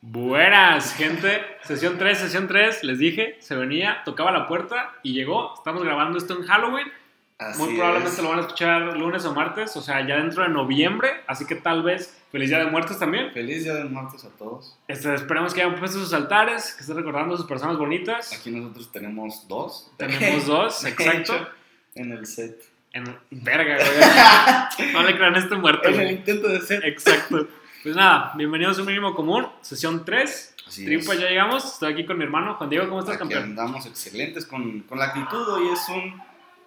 Buenas, gente. Sesión 3, sesión 3. Les dije, se venía, tocaba la puerta y llegó. Estamos grabando esto en Halloween. Así Muy probablemente es. lo van a escuchar lunes o martes, o sea, ya dentro de noviembre. Así que tal vez feliz día de muertos también. Feliz Día de Muertos a todos. Este, esperemos que hayan puesto sus altares, que estén recordando a sus personas bonitas. Aquí nosotros tenemos dos. Tenemos dos, exacto. hecho, En el set. En, verga, güey. No le crean a este muerto. En el intento de set. Exacto. Pues nada, bienvenidos a un mínimo común, sesión 3. Así Triunfo, es. ya llegamos. Estoy aquí con mi hermano Juan Diego. ¿Cómo estás, Aquí campeón? andamos excelentes con, con la actitud. Hoy es un.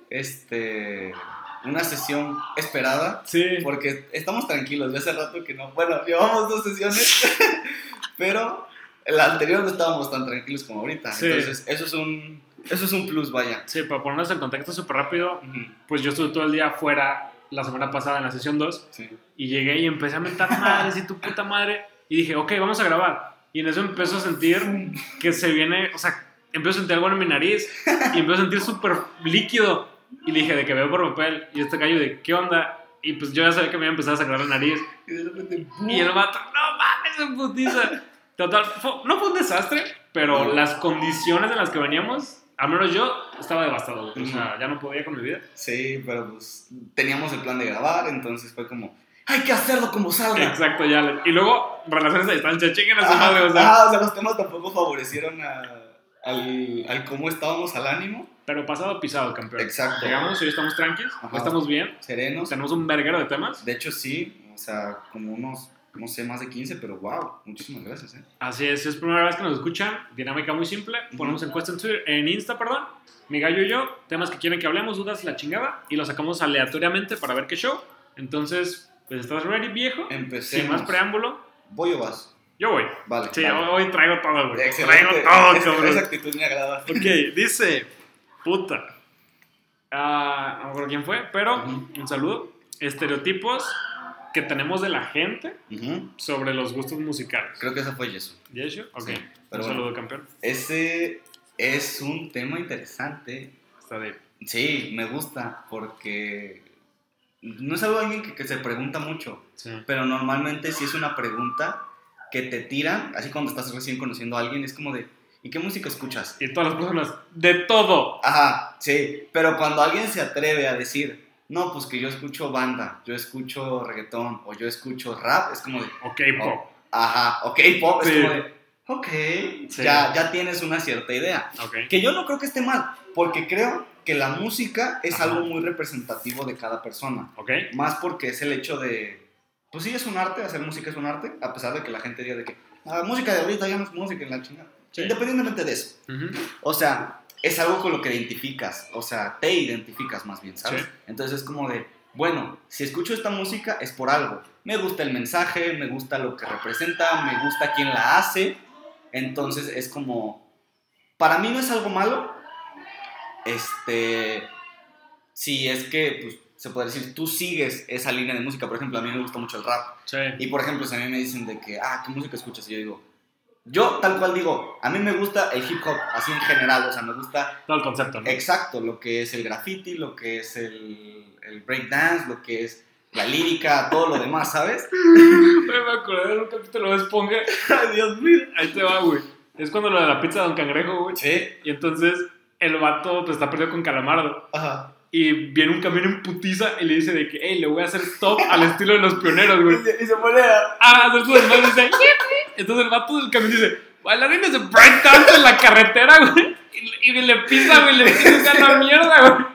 Este. Una sesión esperada. Sí. Porque estamos tranquilos. Ya hace rato que no. Bueno, llevamos dos sesiones. pero la anterior no estábamos tan tranquilos como ahorita. Sí. Entonces, eso es un. Eso es un plus, vaya. Sí, para ponernos en contexto súper rápido, pues yo estuve todo el día afuera la semana pasada en la sesión 2 Sí. y llegué y empecé a mentar madres y tu puta madre y dije, ok, vamos a grabar. Y en eso empiezo a sentir que se viene, o sea, empiezo a sentir algo en mi nariz y empiezo a sentir súper líquido. Y le dije, de que veo por papel. Y este gallo de, ¿qué onda? Y pues yo ya sabía que me iba a empezar a sacar la nariz. Y de repente. ¡pum! Y el vato, no mames, en putiza. Total, fue- no fue un desastre, pero las condiciones en las que veníamos, al menos yo, estaba devastado. O sea, ya no podía con mi vida. Sí, pero pues teníamos el plan de grabar, entonces fue como, hay que hacerlo como salga. Exacto, ya. Y luego, relaciones a distancia, chinguen a su madre, o sea. ah, o sea, los temas tampoco favorecieron a- al, al cómo estábamos al ánimo. Pero pasado pisado, campeón. Exacto. Llegamos y hoy estamos tranquilos, estamos bien. Serenos. Tenemos un verguero de temas. De hecho, sí, o sea, como unos, no sé, más de 15, pero wow, muchísimas gracias, ¿eh? Así es, si es primera vez que nos escuchan. Dinámica muy simple. Ponemos encuesta en Twitter, en Insta, perdón. Mi gallo y yo, temas que quieren que hablemos, dudas, la chingada. Y lo sacamos aleatoriamente para ver qué show. Entonces, pues estás ready, viejo. Empecemos. Sin más preámbulo, ¿Voy o vas? yo voy. Vale. Sí, vale. hoy traigo todo, güey. Traigo todo, cabrón. Esa actitud me agrada. Ok, dice, puta. Ah, no me acuerdo quién fue, pero Ujú. un saludo. Estereotipos que tenemos de la gente Ujú. sobre los gustos musicales. Creo que esa fue Yesu. ¿Yeshu? Ok. Sí, un pero saludo, bueno. campeón. Ese es un tema interesante Está de... Sí, me gusta porque no es algo alguien que, que se pregunta mucho, Sí. pero normalmente si es una pregunta que te tiran, así cuando estás recién conociendo a alguien, es como de, ¿y qué música escuchas? Y todas las personas, de todo. Ajá, sí, pero cuando alguien se atreve a decir, no, pues que yo escucho banda, yo escucho reggaetón o yo escucho rap, es como de, Ok, pop. ajá, ok, pop, Sí. es como de, ok, Sí. ya, ya tienes una cierta idea. Ok. Que yo no creo que esté mal, porque creo que la música es Ajá. algo muy representativo de cada persona. Ok. Más porque es el hecho de, pues sí es un arte, hacer música es un arte, a pesar de que la gente diga de que la música de ahorita ya no es música en la chingada. Sí. Independientemente de eso. Ujú. O sea, es algo con lo que identificas, o sea, te identificas más bien, ¿sabes? Sí. Entonces es como de, bueno, si escucho esta música es por algo. Me gusta el mensaje, me gusta lo que representa, me gusta quién la hace. Entonces es como, para mí no es algo malo. Este, si es que, pues, se puede decir, tú sigues esa línea de música. Por ejemplo, a mí me gusta mucho el rap. Sí. Y por ejemplo, si a mí me dicen de que, ah, ¿qué música escuchas? Y yo digo, yo tal cual digo, a mí me gusta el hip hop, así en general, o sea, me gusta Todo el concepto, ¿no? exacto lo que es el graffiti, lo que es el, el breakdance, lo que es la lírica, todo lo demás, ¿sabes? Me acordé de un capítulo de Esponja. Ay, Dios mío. Ahí te va, güey. Es cuando lo de la pizza de Don Cangrejo, güey. Sí, Y entonces el vato pues, está perdido con Calamardo. ajá. Y viene un camión en putiza y le dice de que, hey, le voy a hacer stop al estilo de los pioneros, güey. Y se pone a... Ah, hacer su desmadre y dice. Entonces el vato del camión dice, bailarines de breakdance en la carretera, güey. Y, y le pisa, güey, le pisa la mierda, güey.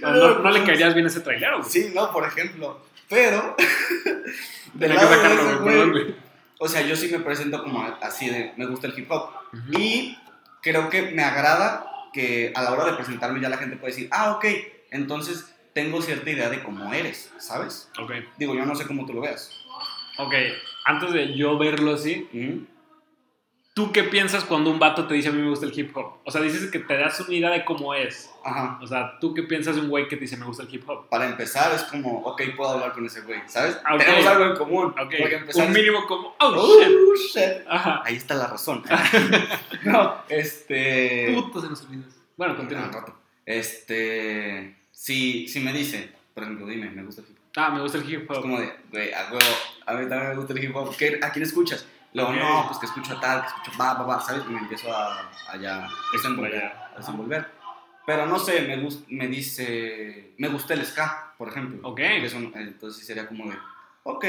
No, no, no le caerías bien a ese trailero, güey. Sí, no, por ejemplo. Pero... Tenía que sacarlo, güey, perdón, güey, güey. O sea, yo sí me presento como así de, me gusta el hip hop. Ujú. Y creo que me agrada que a la hora de presentarme ya la gente puede decir, ah, ok, entonces tengo cierta idea de cómo eres, ¿sabes? Ok, Digo, yo no sé cómo tú lo veas. ok. Antes de yo verlo así. ¿tú qué piensas cuando un vato te dice a mí me gusta el hip hop? O sea, dices que te das una idea de cómo es. Ajá. O sea, ¿tú qué piensas de un güey que te dice me gusta el hip hop? Para empezar es como, ok, puedo hablar con ese güey, ¿sabes? Ah, ok. Tenemos algo en común. Ok, Porque empezar un es- mínimo como, oh, Oh, shit. shit. Ajá. Ahí está la razón. no, este... Puto se nos olvida. Bueno, Ah, continúa. rato. Este... Si, si me dice, por ejemplo, dime, me gusta el hip hop. Ah, me gusta el hip Es hop. como de, güey, a huevo, a mí también me gusta el hip hop. ¿Qué- ¿A quién escuchas? Luego, Ok. no, pues que escucho a tal, que escucho va, va, va, ¿sabes? Y me empiezo a, a ya desenvolver, a desenvolver. Pero no sé, me, gus- me dice, me gusta el ska, por ejemplo. Ok. Que son- entonces sería como de, ok,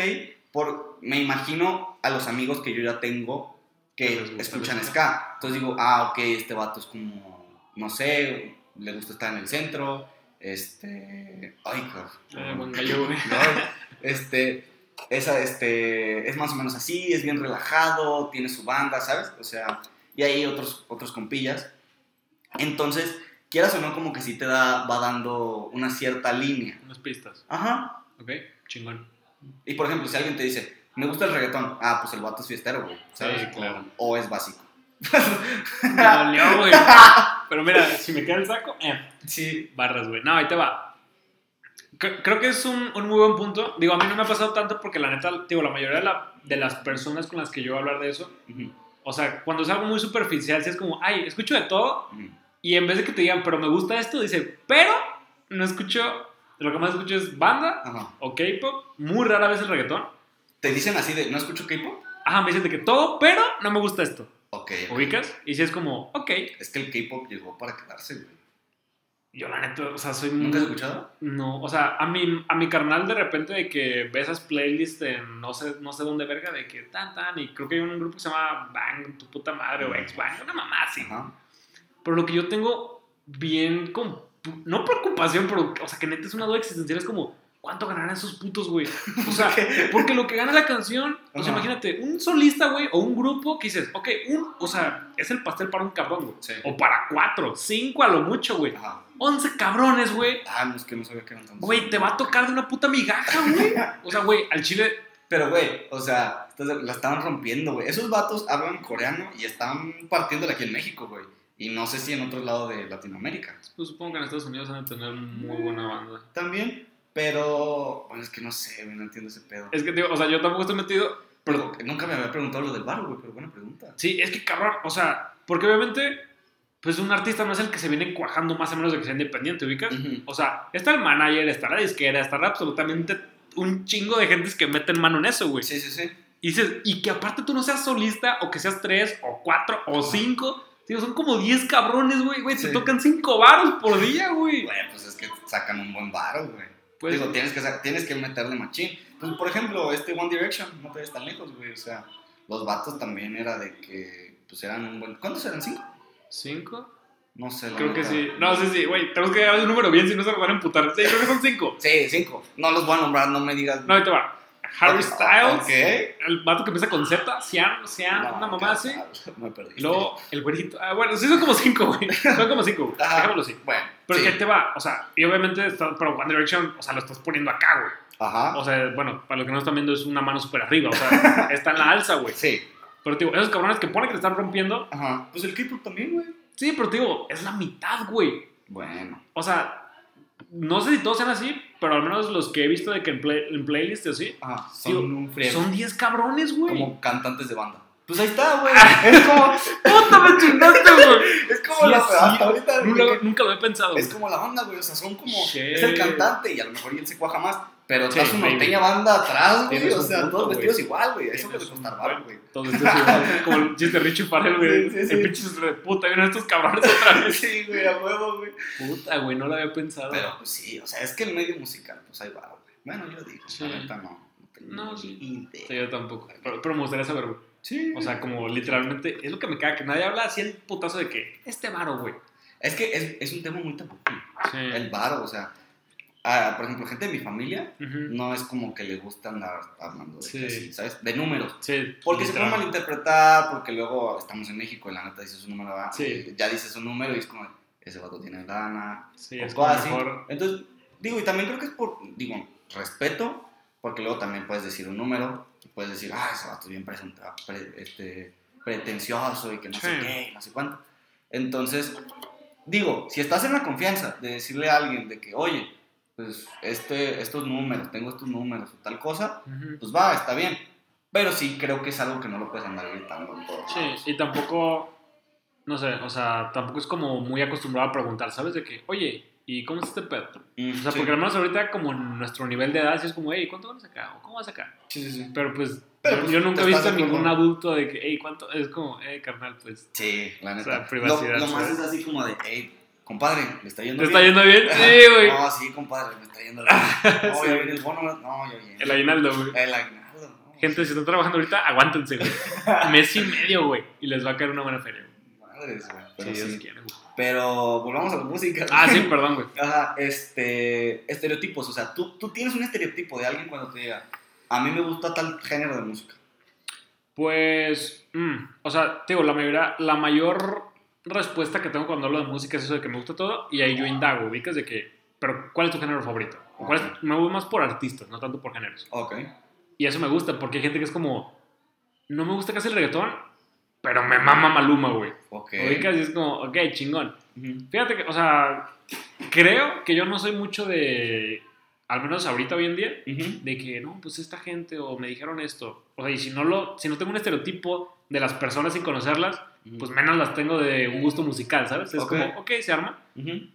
por, me imagino a los amigos que yo ya tengo Que gusta escuchan ska. Entonces digo, ah, ok, este vato es como, no sé, le gusta estar en el centro, este, ay, cabrón. Güey. No, este, esa, este, es más o menos así, es bien relajado, tiene su banda, ¿sabes? O sea, y hay otros, otros compillas. Entonces, quieras o no, como que sí te da, va dando una cierta línea. Unas pistas. Ajá. Ok, chingón. Y por ejemplo, si alguien te dice, me gusta el reggaetón, ah, pues el vato es fiestero, güey. ¿sabes? Sí, claro. O, o es básico. Me dolió, güey. Pero mira, si me queda el saco, eh, Sí. barras, güey. No, ahí te va. Cre- Creo que es un, un muy buen punto. Digo, a mí no me ha pasado tanto porque la neta, digo, la mayoría de, la- de las personas con las que yo voy a hablar de eso, Ujú, o sea, cuando es algo muy superficial, si es como, ay, escucho de todo, ujú. y en vez de que te digan, pero me gusta esto, dice, pero no escucho, lo que más escucho es banda Ajá. o K-pop, muy rara vez el reggaetón. Te dicen así de, ¿no escucho K-pop? Ajá, me dicen de que todo, pero no me gusta esto. Ok. ¿Ubicas? Y si es como, ok. Es que el K-pop llegó para quedarse, güey. Yo la neta, o sea, soy ¿Nunca has muy... escuchado? No, o sea, a mi, a mi carnal de repente de que ve esas playlists en no sé, no sé dónde verga, de que tan tan, y creo que hay un grupo que se llama Bang, tu puta madre, o Ex Bang, una mamá así. Ajá. Pero lo que yo tengo bien, como, no preocupación, pero, o sea, que neta es una duda existencial, es como, ¿cuánto ganarán esos putos, güey? O sea, porque lo que gana la canción, o sea, imagínate, un solista, güey, o un grupo que dices, ok, un, o sea, es el pastel para un cabrón, güey. Sí. O para cuatro, cinco a lo mucho, güey. Ajá. 11 cabrones, güey. Ah, no, es que no sabía que eran tantos. Güey, te va a tocar de una puta migaja, güey. O sea, güey, al chile. Pero, güey, o sea, la estaban rompiendo, güey. Esos vatos hablan coreano y están partiéndola aquí en México, güey. Y no sé si en otros lados de Latinoamérica. Pues supongo que en Estados Unidos van a tener muy buena banda. También, pero, bueno, es que no sé, güey, no entiendo ese pedo. Es que, digo, o sea, yo tampoco estoy metido. Pero Pero nunca me había preguntado lo del bar, güey, pero buena pregunta. sí, es que cabrón, o sea, porque obviamente, pues un artista no es el que se viene cuajando más o menos de que sea independiente, ¿ubicas? O sea, está el manager, está la disquera, está absolutamente un chingo de gentes que meten mano en eso, güey. Sí, sí, sí. Y dices, y que aparte tú no seas solista, o que seas tres, o cuatro, o cinco. Digo, son como 10 cabrones, güey, güey. Sí. tocan 5 varos por día, güey. Güey, pues es que sacan un buen varo, güey. Pues, Digo, tienes que, tienes que meterle machín. Pues, por ejemplo, este One Direction, no te ves tan lejos, güey. O sea, los vatos también era de que, pues eran un buen... ¿Cuántos eran? ¿Cinco? ¿Cinco? No sé, la Creo que sí. No, sí, sí, güey. Tenemos que dar el número bien, si no se nos van a emputar. Sí, creo que son cinco. Sí, cinco. No los voy a nombrar, no me digas. No, ahí te va. Harry Styles. El vato que empieza con Z. Cian, No, una mamá así. Me perdiste. Luego, el güerito. Ah, bueno, sí son como cinco, güey. Son como cinco. güey. Dejémoslo así. Bueno, Pero sí. que te va. O sea, y obviamente, está, pero One Direction, o sea, lo estás poniendo acá, güey. Ajá. O sea, bueno, para los que no están viendo, es una mano súper arriba. O sea, está en la alza, güey. Sí. Pero, digo, esos cabrones que pone que le están rompiendo. Ajá. Pues el K-pop también, güey. Sí, pero, digo, es la mitad, güey. Bueno. O sea, no sé si todos sean así, pero al menos los que he visto de que en, play, en playlists y así, Ajá. Son Digo, un friego. son 10 cabrones, güey. como cantantes de banda. Pues ahí está, güey. es como, ¡Puta, me chingaste, güey! es como Sí, la sí. hasta ahorita. Nunca, nunca lo he pensado. Es güey. como la banda, güey. O sea, son como. Es el cantante y a lo mejor él se cuaja más. Pero Sí, está su norteña banda atrás, güey. O sea, punto, todos vestidos igual, güey. Eso Tienes puede un costar buen- bar, güey. Todo esto es igual, como el chiste de Richie Farrell, güey. Sí, sí, sí. El pinche de puta, vienen estos cabrones otra vez. Sí, güey, a huevo, güey. Puta, güey, no lo había pensado. Pero pues sí, o sea, es que el medio musical, pues ahí va, güey. Bueno, yo digo, la neta no. No, No, ni sí. yo tampoco. Pero, pero me gustaría saber, güey. Sí. O sea, como literalmente, es lo que me caga, que nadie habla así el putazo de que este varo, güey. Es que es, es un tema muy tabú. Sí. El bar, o sea. Ah, por ejemplo, gente de mi familia Ujú. no es como que le gusta andar hablando de, Sí. así, ¿sabes? De números. Sí. Porque se puede malinterpretar, porque luego estamos en México y la neta dice su número, ¿verdad? Sí. ya dice su número y es como, ese vato tiene lana, Sí, o es como así. mejor. Entonces, digo, y también creo que es por, digo, respeto, porque luego también puedes decir un número, y puedes decir, ah, ese vato es bien presenta- pre- este, pretencioso y que no sé qué, no sé cuánto. Entonces, digo, si estás en la confianza de decirle a alguien de que, oye, pues este, estos números, tengo estos números o tal cosa, Ujú. pues va, está bien. Pero sí creo que es algo que no lo puedes andar gritando en todos Sí, lados. y tampoco, no sé, o sea, tampoco es como muy acostumbrado a preguntar, ¿sabes? De que, oye, ¿y cómo es este pedo? Mm, O sea, sí. porque al menos ahorita como nuestro nivel de edad, sí es como, hey, ¿cuánto vas a sacar? ¿O cómo vas a sacar? Sí, sí, sí. Pero pues Pero, yo, pues, yo nunca he visto a ningún adulto de que, hey, ¿cuánto? Es como, eh, carnal, pues. Sí, la O neta. sea, privacidad, Lo, lo más es así como de, hey, compadre, le está yendo ¿Te bien. está yendo bien? Sí, güey. No, sí, compadre, me está yendo bien. No, Sí. ya viene el bono. No, ya viene. El aguinaldo, güey. El aguinaldo, no. Gente, si están trabajando ahorita, aguántense, güey. Mes y medio, güey. Y les va a caer una buena feria, güey. Madres, güey. Pero, Si Dios sí. quiere, güey. Pero volvamos a la música. Ah, sí, perdón, güey. Ajá, este, estereotipos, o sea, tú, tú tienes un estereotipo de alguien cuando te diga, a mí me gusta tal género de música. Pues, mm, o sea, te digo, la mayoría, la mayor respuesta que tengo cuando hablo de música es eso de que me gusta todo y ahí yo indago, ubicas de que, pero ¿cuál es tu género favorito? O cuál es- me voy más por artistas, no tanto por géneros. Ok. Y eso me gusta porque hay gente que es como, no me gusta casi el reggaetón, pero me mama Maluma, güey. Ok. Ubicas y es como, ok, chingón. Fíjate que, o sea, creo que yo no soy mucho de, al menos ahorita hoy en día, Ujú. de que no, pues esta gente o me dijeron esto. O sea, y si no lo, si no tengo un estereotipo de las personas sin conocerlas, Ujú. pues menos las tengo de un gusto musical, ¿sabes? Es Ok. como, ok, se arma. Ujú.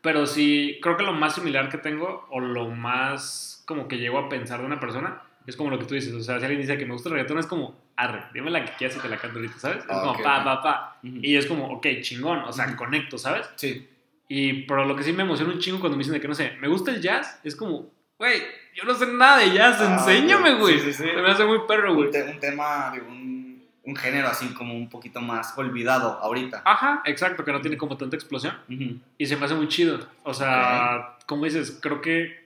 Pero sí, creo que lo más similar que tengo, o lo más como que llego a pensar de una persona, es como lo que tú dices. O sea, si alguien dice que me gusta el reggaetón, es como, arre, dime la que quieras y te la canto ahorita, ¿sabes? Es Ah, como, pa, pa, pa. Y es como, ok, chingón, o sea, conecto, ¿sabes? Sí. Y pero lo que sí me emociona un chingo cuando me dicen de que no sé, me gusta el jazz, es como, güey, yo no sé nada de jazz, Ah, enséñame, güey. Sí, sí, sí. Me hace muy perro, güey. Un, te- un tema de un, un género así como un poquito más olvidado ahorita. Ajá, exacto, que no tiene como tanta explosión. Ujú. Y se me hace muy chido. O sea, como dices, creo que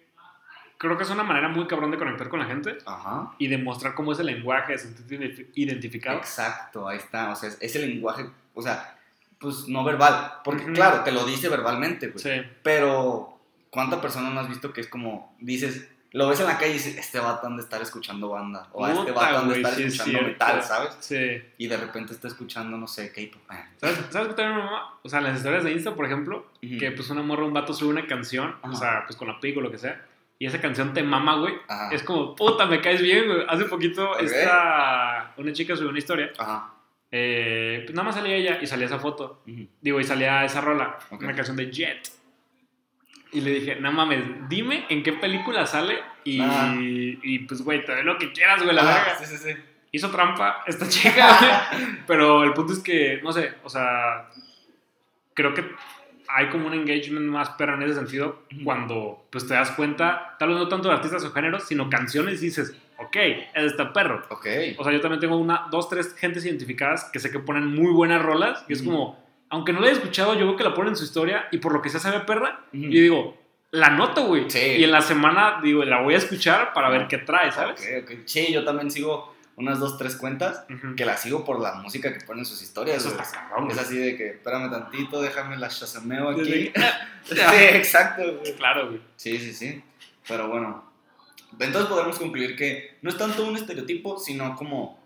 creo que es una manera muy cabrón de conectar con la gente Ajá. y demostrar cómo es el lenguaje, de sentirte ident- identificado. Exacto, ahí está. O sea, es el lenguaje, o sea, pues no verbal. Porque, Ujú. claro, te lo dice verbalmente, güey. Sí, Pero, ¿cuánta persona no has visto que es como, dices, lo ves en la calle y dices, este vato han de estar escuchando banda? O a este Puta, vato han de estar sí es escuchando cierto. metal, ¿sabes? sí. Y de repente está escuchando, no sé, K-pop. ¿Sabes, ¿Sabes qué también me mama? O sea, en las historias de Insta, por ejemplo, Ujú. que pues una morra, un vato sube una canción, o sea, pues con la pico o lo que sea, y esa canción te mama, güey. Ajá. Es como, puta, me caes bien, güey. Hace poquito Ok. esta, una chica subió una historia, Ajá. Eh, pues nada más salía ella y salía esa foto. Ujú. Digo, y salía esa rola, Ok. una canción de Jet. Y le dije, no mames, dime en qué película sale y, Ah. y pues, güey, te doy lo que quieras, güey, la Ajá, verga. sí, sí, sí. Hizo trampa esta chica, güey. Pero el punto es que, no sé, o sea, creo que hay como un engagement más perro en ese sentido cuando pues te das cuenta, tal vez no tanto de artistas o géneros, sino canciones y dices, ok, es está perro. Ok. O sea, yo también tengo una, dos, tres gentes identificadas que sé que ponen muy buenas rolas y es como, aunque no la haya escuchado, yo veo que la ponen en su historia y por lo que sea sabe perra, Ujú. y digo, la noto, güey. Sí. Y en la semana, digo, la voy a escuchar para ver qué trae, ¿sabes? Ok, ok. Sí, yo también sigo unas dos, tres cuentas Ujú. que las sigo por la música que ponen en sus historias. Eso está cabrón, Es así de que, espérame tantito, déjame la shazameo aquí. Sí, exacto, güey. Claro, güey. Sí, sí, sí. Pero bueno, entonces podemos concluir que no es tanto un estereotipo, sino como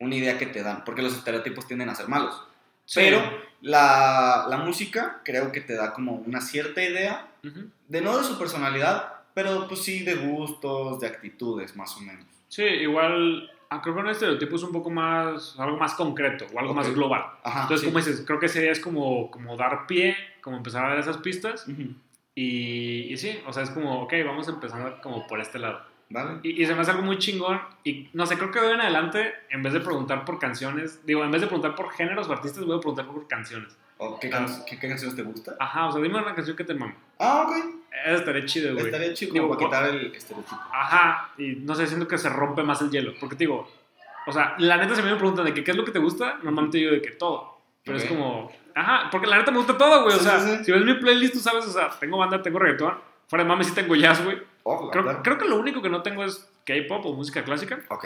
una idea que te dan, porque los estereotipos tienden a ser malos. Sí. Pero la, la música creo que te da como una cierta idea, Ujú. de no de su personalidad, pero pues sí de gustos, de actitudes, más o menos. Sí, igual, ah, creo que un estereotipo es un poco más, algo más concreto o algo Ok. más global. Ajá. Entonces, sí. como dices, creo que esa idea es como, como dar pie, como empezar a dar esas pistas Ujú. Y, y sí, o sea, es como, ok, vamos empezando como por este lado. ¿Vale? Y, y se me hace algo muy chingón. Y no sé, creo que de hoy en adelante, en vez de preguntar por canciones, digo, en vez de preguntar por géneros o artistas, voy a preguntar por canciones. ¿O qué, can- qué- qué canciones te gusta? Ajá, o sea, dime una canción que te mame. Ah, ok. Eso estaría chido, güey. Estaría chido Digo, como para quitar el estereotipo. Ajá, y no sé, siento que se rompe más el hielo. Porque te digo, o sea, la neta, si me preguntan de que qué es lo que te gusta, normalmente digo de que todo. Pero es como, ajá, porque la neta me gusta todo, güey. O Sí, sea, sí, sí. si ves mi playlist, tú sabes, o sea, tengo banda, tengo reggaetón. Fuera de mames, sí tengo jazz, güey. Oh, Creo, que lo único que no tengo es K-pop o música clásica. Ok.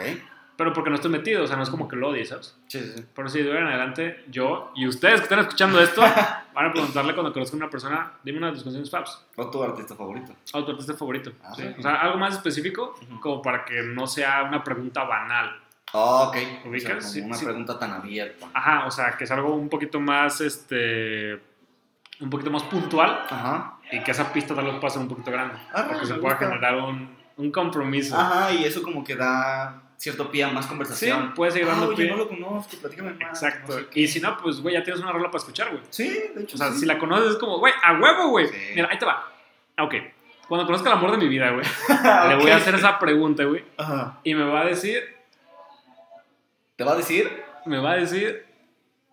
Pero porque no estoy metido, o sea, no es como que lo odie, ¿sabes? Sí, sí, sí. Pero sí, de ahora en adelante, yo y ustedes que están escuchando esto, van a preguntarle cuando conozcan a una persona, dime una de tus canciones faps, ¿O tu artista favorito? o tu artista favorito. Ah. O sea, algo más específico, como para que no sea una pregunta banal. Oh, ok. O ¿Ubicas? sea, como Sí, una sí. pregunta tan abierta. Ajá, o sea, que es algo un poquito más, este, un poquito más puntual Ajá. y que esa pista tal vez pueda ser un poquito grande. Ah, porque se pueda generar un, un compromiso. Ajá, y eso como que da cierto pie a más Sí, conversación. puede seguir Ah, dando oye, pie. no lo conozco, platícame más. Exacto. no sé y si no, pues, güey, ya tienes una rola para escuchar, güey. Sí, de hecho O sea, sí. si la conoces es como, güey, a huevo, güey. Sí. Mira, ahí te va. Ah, Ok. Cuando conozca el amor de mi vida, güey, le voy a hacer esa pregunta, güey. Ajá. Y me va a decir ¿Te va a decir? Me va a decir.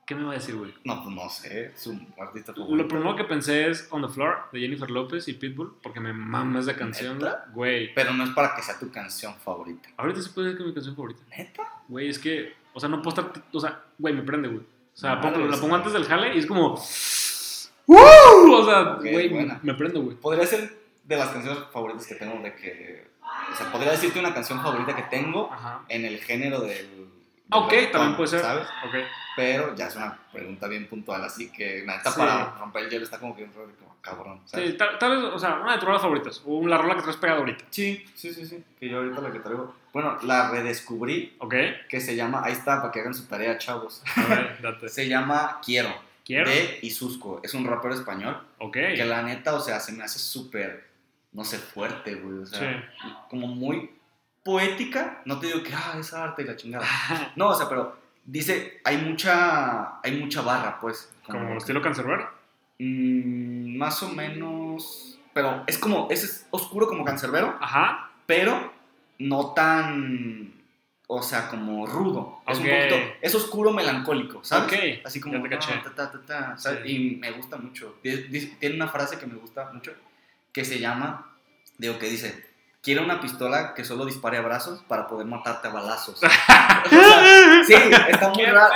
¿Qué me va a decir, güey? No, pues no sé. Su artista Lo primero que pensé es On the Floor de Jennifer López y Pitbull, porque me mama esa canción, ¿Neta? güey. Pero no es para que sea tu canción favorita. Ahorita se puede decir que es mi canción favorita. ¿Neta? Güey, es que, o sea, no puedo estar, o sea, güey, me prende, güey. O sea, pongo- la pongo antes del jale y es como, ¡Woo! O sea, Ok, güey, buena. me prendo, güey. Podría ser de las canciones favoritas que tengo de que... O sea, podría decirte una canción favorita que tengo Ajá. en el género del... Ok, también puede ser. ¿Sabes? Ok. Pero ya es una pregunta bien puntual, así que neta Sí. para romper el hielo está como que un como cabrón, ¿sabes? Sí, tal, tal vez, o sea, una de tus rolas favoritas. O la rola que traes pegada ahorita. Sí, sí, sí, sí. Que yo ahorita la que traigo. Bueno, la redescubrí, Ok. que se llama, ahí está, para que hagan su tarea, chavos. A ver, date. Se llama Quiero, Quiero. de Isusco. Es un rapero español Ok. que la neta, o sea, se me hace súper, no sé, fuerte, güey. O sea, como muy poética. No te digo que, ah, es arte y la chingada. No, o sea, pero dice, hay mucha, hay mucha barra, pues. Como estilo cancerbero. Mm, más o menos. Pero es como, es oscuro como cancerbero, Ajá. pero no tan. O sea, como rudo. Es un poquito. Es oscuro melancólico, ¿sabes? Ok. Así como. Ya te caché. "Ah, ta, ta, ta, ta", ¿sabes? Sí. Y me gusta mucho. Tiene una frase que me gusta mucho que se llama. Digo, que dice. Quiero una pistola que solo dispare a brazos para poder matarte a balazos. O sea, sí, está muy ¡Qué raro.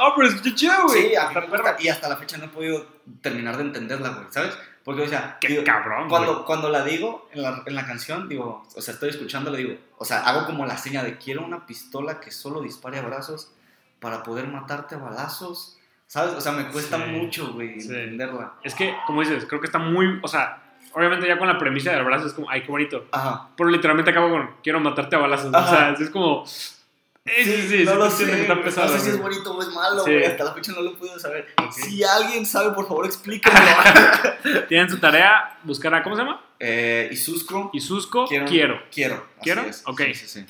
Oh, pero es chido, güey. Sí, a mí me gusta, y hasta la fecha no he podido terminar de entenderla, güey, ¿sabes? Porque, o sea, Qué digo, cabrón, cuando, güey. cuando la digo en la, en la canción, digo, o sea, estoy escuchando, le digo, o sea, hago como la seña de quiero una pistola que solo dispare a brazos para poder matarte a balazos, ¿sabes? O sea, me cuesta Sí, mucho, güey, sí. entenderla. Es que, como dices, creo que está muy, o sea, obviamente ya con la premisa del brazo es como, ay, qué bonito. Ajá. Pero literalmente acabo con, quiero matarte a balazos. O sea, es como, eh, sí, sí, sí, no sí, lo sé, que está pesado. no sé si es bonito o es malo, güey, hasta la fecha no lo podido saber. Si alguien sabe, por favor, explíquenlo. Tienen su tarea, buscar a, ¿cómo se llama? eh, y Suscro, Isusco, Quiero. quiero. quiero. ¿Quiero? Ok,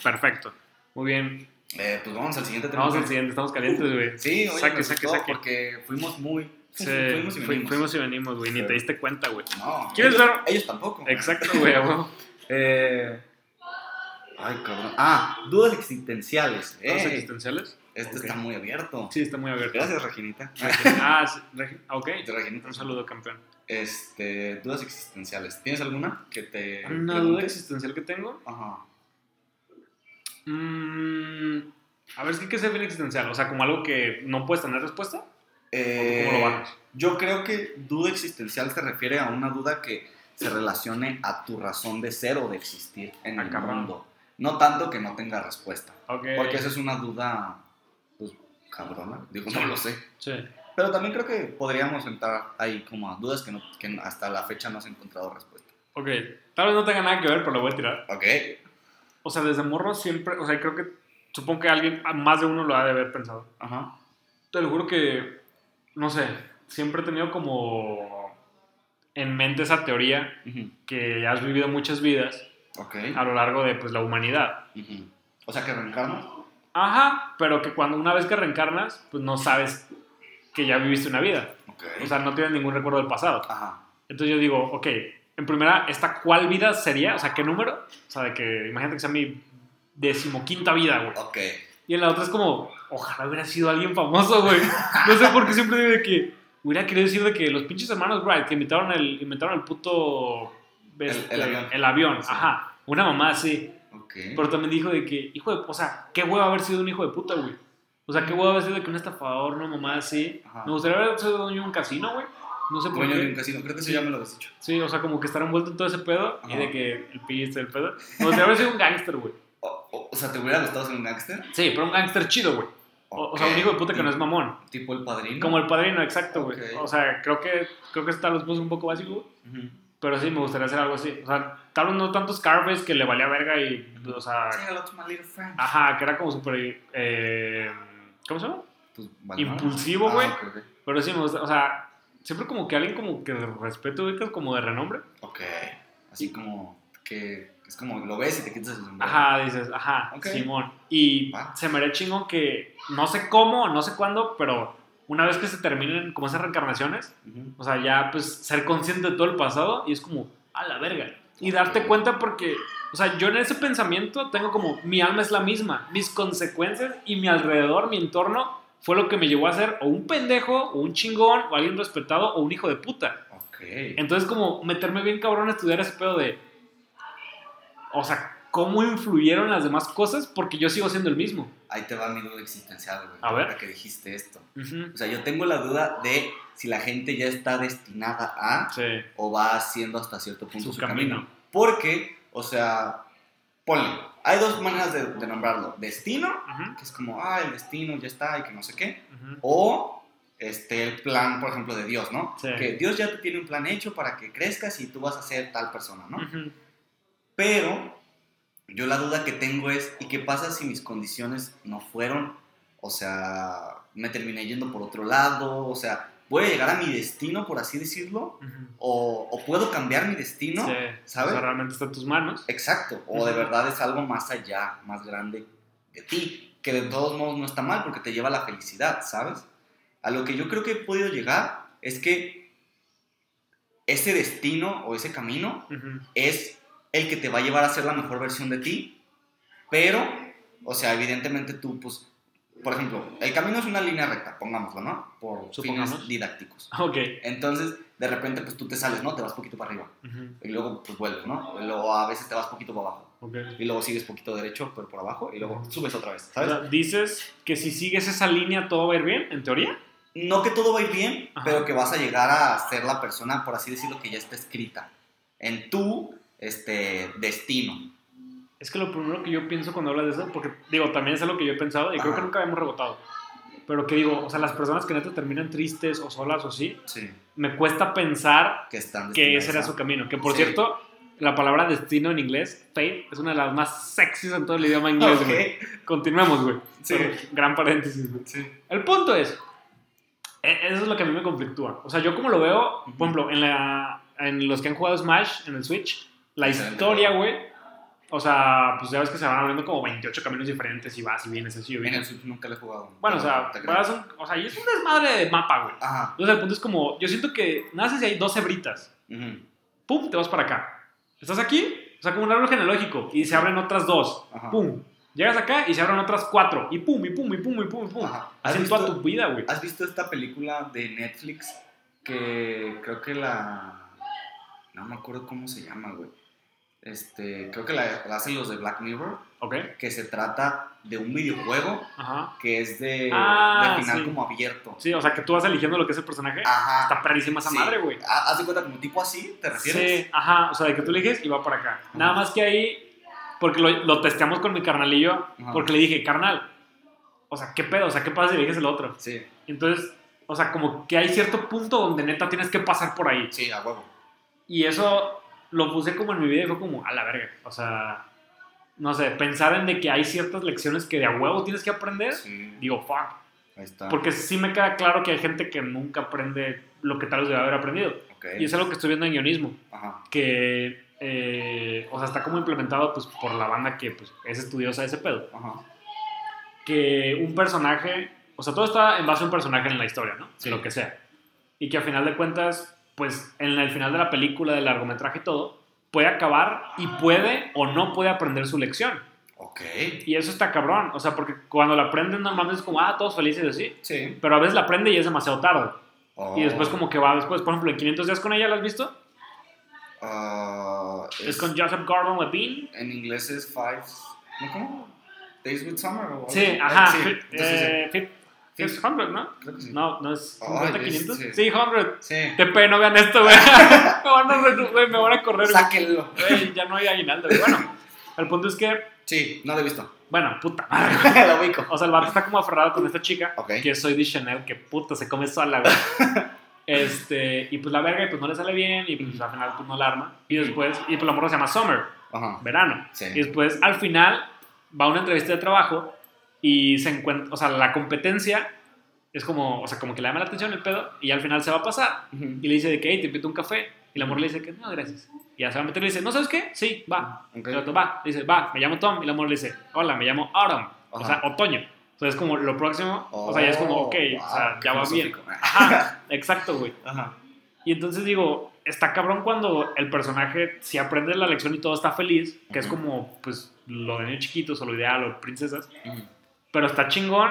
perfecto. Muy bien. Eh, pues vamos al siguiente tema. Vamos al siguiente, estamos calientes, güey. Sí, oye, Saque, saque, saque. Porque fuimos muy. Sí, fuimos y venimos. fuimos y venimos, güey. Ni Sí. te diste cuenta, güey. No, ¿Quieres ellos, ver? ellos tampoco. Exacto, güey. Eh, ay, cabrón. Ah, dudas existenciales. ¿Los Eh, existenciales? este está muy abierto. Sí, está muy abierto. Gracias, Reginita. Ah, sí, Regi- ok. Reginita. Un saludo, campeón. Este, dudas existenciales. ¿Tienes alguna que te. Una duda existencial que tengo. Ajá. Mm, a ver, es que ¿qué es bien existencial? O sea, como algo que no puedes tener respuesta. Eh, ¿Cómo lo bajas? Yo creo que duda existencial se refiere a una duda que se relacione a tu razón de ser o de existir en Ah, el cabrón. mundo. No tanto que no tenga respuesta. Ok. Porque esa es una duda, pues, cabrona. Digo, no lo sé. Sí. Pero también creo que podríamos entrar ahí como a dudas que, no- que hasta la fecha no has encontrado respuesta. Ok. Tal vez no tenga nada que ver, pero lo voy a tirar. Ok. O sea, desde morro siempre. O sea, creo que. Supongo que alguien, más de uno lo ha de haber pensado. Ajá. Te lo juro que. No sé. Siempre he tenido como. En mente esa teoría que has vivido muchas vidas Ok. a lo largo de pues, la humanidad. O sea, que reencarnas. Ajá, pero que cuando una vez que reencarnas, pues no sabes que ya viviste una vida. Ok. O sea, no tienes ningún recuerdo del pasado. Ajá. Entonces yo digo, ok, en primera, ¿esta cuál vida sería? O sea, ¿qué número? O sea, de que imagínate que sea mi decimoquinta vida, güey. Ok. Y en la otra es como, ojalá hubiera sido alguien famoso, güey. No sé por qué siempre digo de que hubiera querido decir de que los pinches hermanos Wright que inventaron el, inventaron el puto... este, el avión. El avión, Sí. ajá. Una mamá así. Ok. Pero también dijo de que, hijo de, o sea, qué huevo haber sido un hijo de puta, güey. O sea, qué huevo haber sido de que un estafador, una mamá así. Ajá. Me gustaría haber sido dueño de un casino, güey. No sé por Dueño de un qué. casino. Creo que eso Sí. ya me lo habías dicho. Sí, o sea, como que estar envuelto en todo ese pedo y de que el piste, el pedo. Me gustaría haber sido un gángster, güey. O, o- o sea, ¿te hubiera gustado ser un gángster? Sí, pero un gángster chido, güey. O, o sea, un hijo de puta que no es mamón. Tipo el padrino. Como el padrino, exacto, güey. O sea, creo que, creo que tal vez puse un poco básico, güey. Ujú. Pero sí, me gustaría hacer algo así. O sea, tal vez no tanto Scarface que le valía verga y, o sea, friend. ajá, que era como súper. Eh, ¿Cómo se llama? Pues, vale, Impulsivo, ah, güey. Pero sí me gusta, o sea, siempre como que alguien como que de respeto, ubicas como de renombre. Ok. Así como que es como lo ves y te quitas el sombrero. Ajá, dices, ajá, Ok. Simón. Y Va. se me haría chingón que no sé cómo, no sé cuándo, pero una vez que se terminen como esas reencarnaciones, Ujú. o sea, ya pues ser consciente de todo el pasado y es como, a la verga. Y darte cuenta porque O sea, yo en ese pensamiento tengo como mi alma es la misma, mis consecuencias y mi alrededor, mi entorno, fue lo que me llevó a ser o un pendejo, o un chingón, o alguien respetado, o un hijo de puta. Ok. Entonces, como meterme bien cabrón a estudiar ese pedo de. O sea, cómo influyeron las demás cosas porque yo sigo siendo el mismo. Ahí te va mi duda existencial, güey. A ver. que dijiste esto. O sea, yo tengo la duda de si la gente ya está destinada a Sí. o va haciendo hasta cierto punto Su su, camino. camino. Porque, o sea, ponle, hay dos maneras de, de nombrarlo. Destino, que es como, ah, el destino ya está y que no sé qué. O este, el plan, por ejemplo, de Dios, ¿no? Sí. Que Dios ya te tiene un plan hecho para que crezcas y tú vas a ser tal persona, ¿no? Pero yo la duda que tengo es, ¿y qué pasa si mis condiciones no fueron? O sea, me terminé yendo por otro lado, o sea, ¿voy a llegar a mi destino, por así decirlo? Ujú. ¿O, o puedo cambiar mi destino? Sí. ¿Sabes? O sea, realmente está en tus manos. Exacto, o de Ujú. verdad es algo más allá, más grande de ti, que de todos modos no está mal porque te lleva a la felicidad, ¿sabes? A lo que yo creo que he podido llegar es que ese destino o ese camino Ujú. es el que te va a llevar a ser la mejor versión de ti, pero, o sea, evidentemente tú, pues, por ejemplo, el camino es una línea recta, pongámoslo, ¿no? Por Supongamos. fines didácticos. Ok. Entonces, de repente, pues tú te sales, ¿no? Te vas poquito para arriba. Ujú. Y luego, pues vuelves, ¿no? Luego a veces te vas poquito para abajo. Ok. Y luego sigues poquito derecho, pero por abajo. Y luego subes otra vez, O ¿sabes? sea, dices que si sigues esa línea todo va a ir bien, en teoría. no que todo va a ir bien, Ajá. pero que vas a llegar a ser la persona, por así decirlo, que ya está escrita en tu este, destino. Es que lo primero que yo pienso cuando hablas de eso, porque digo, también es algo que yo he pensado y creo Ajá. que nunca habíamos rebotado. Pero que digo, o sea, las personas que neta terminan tristes o solas o así, Sí. me cuesta pensar Que están que ese era su camino. Que por Sí. cierto, la palabra destino en inglés, fate, es una de las más sexys en todo el idioma inglés. Ok. güey. Continuemos, güey. Sí. Gran paréntesis, güey. Sí. El punto es, e- eso es lo que a mí me conflictúa. O sea, yo como lo veo, por ejemplo, en, la, en los que han jugado Smash en el Switch, la historia, güey, o sea, pues ya ves que se van abriendo como 28 caminos diferentes y vas y vienes así y En el vienes. Nunca lo he jugado. Bueno, o sea, te creo. vas un- o sea, y es un desmadre de mapa, güey. Ajá. Entonces el punto es como, yo siento que naces y hay dos hebritas. Ujú. Pum, te vas para acá. Estás aquí, o sea, como un árbol genealógico, y se abren otras dos. Ajá. Pum. Llegas acá y se abren otras cuatro. Y pum, y pum, y pum, y pum, y pum. Ajá. ¿Has Así en visto- toda tu vida, güey. ¿Has visto esta película de Netflix que creo que la... No me acuerdo cómo se llama, güey. Este, creo que la, la hacen los de Black Mirror, Ok. que se trata de un videojuego Ajá. que es de, Ah, de final sí. como abierto. Sí, o sea, que tú vas eligiendo lo que es el personaje. Ajá. Está perrísima esa Sí. madre, güey. ¿Haz de cuenta como tipo así? ¿Te refieres? Sí, ajá. O sea, de que tú eliges y va para acá. Nada más que ahí, porque lo, lo testeamos con mi carnalillo, Ajá. porque le dije, carnal, o sea, ¿qué pedo? O sea, ¿qué pasa si eliges el otro? Sí, Entonces, o sea, como que hay cierto punto donde neta tienes que pasar por ahí. sí, a huevo. Y eso lo puse como en mi vida y fue como, a la verga. O sea, no sé, pensar en de que hay ciertas lecciones que de a huevo tienes que aprender, Sí, digo, fuck. ahí está. Porque sí me queda claro que hay gente que nunca aprende lo que tal vez debe haber aprendido. Ok. Y es algo que estoy viendo en guionismo, Ajá. que, eh, o sea, está como implementado pues, por la banda que pues, es estudiosa de ese pedo. Ajá. Que un personaje, o sea, todo está en base a un personaje en la historia, ¿no? Sí. Lo que sea. Y que a final de cuentas, pues en el final de la película, del largometraje y todo, puede acabar y puede o no puede aprender su lección. Ok. Y eso está cabrón, o sea, porque cuando la aprenden normalmente es como, ah, todos felices y así. Sí. Pero a veces la aprende y es demasiado tarde. Oh. Y después como que va después, por ejemplo, en 500 días con ella, ¿la has visto? Ah, Es con Joseph Gordon-Levitt. En inglés es Five... ¿No cómo? Days with Summer o Sí, ajá. Sí, entonces sí. eh, es 100, ¿no? Creo que sí. No, no es Ay, 50, es- 500. sí. Sí, 100. Sí. Pena, no vean esto, güey. me, van a, me van a correr. güey. Sáquenlo. Güey, ya no hay aguinaldo. güey. Bueno, el punto es que, Sí, no lo he visto. bueno, puta madre. lo ubico. O sea, el vato está como aferrado con esta chica, Ok. que soy de Chanel, que puta se come sola, güey. Este, y pues la verga, y pues no le sale bien, y pues al final pues no la arma. Y después, y pues la morra se llama Summer, Ajá. verano. Sí. Y después, al final, va a una entrevista de trabajo y se encuentra, o sea, la competencia es como, o sea, como que le llama la atención el pedo, y al final se va a pasar. Ujú. Y le dice de que, hey, te invito un café. Y la morra le dice que no, gracias. Y ya se va a meter y le dice, ¿no sabes qué? Sí, va. Ok. El otro, va. Le dice, va, me llamo Tom. Y la morra le dice, hola, me llamo Autumn. O Ajá. sea, otoño. Entonces, como lo próximo, o sea, ya es como, Oh, ok, o sea, wow, ya va bien. Ajá, exacto, güey. Ajá. Y entonces digo, está cabrón cuando el personaje si aprende la lección y todo está feliz, que es Ujú. como, pues, lo de niños chiquitos o lo ideal o princesas. Ujú. Pero está chingón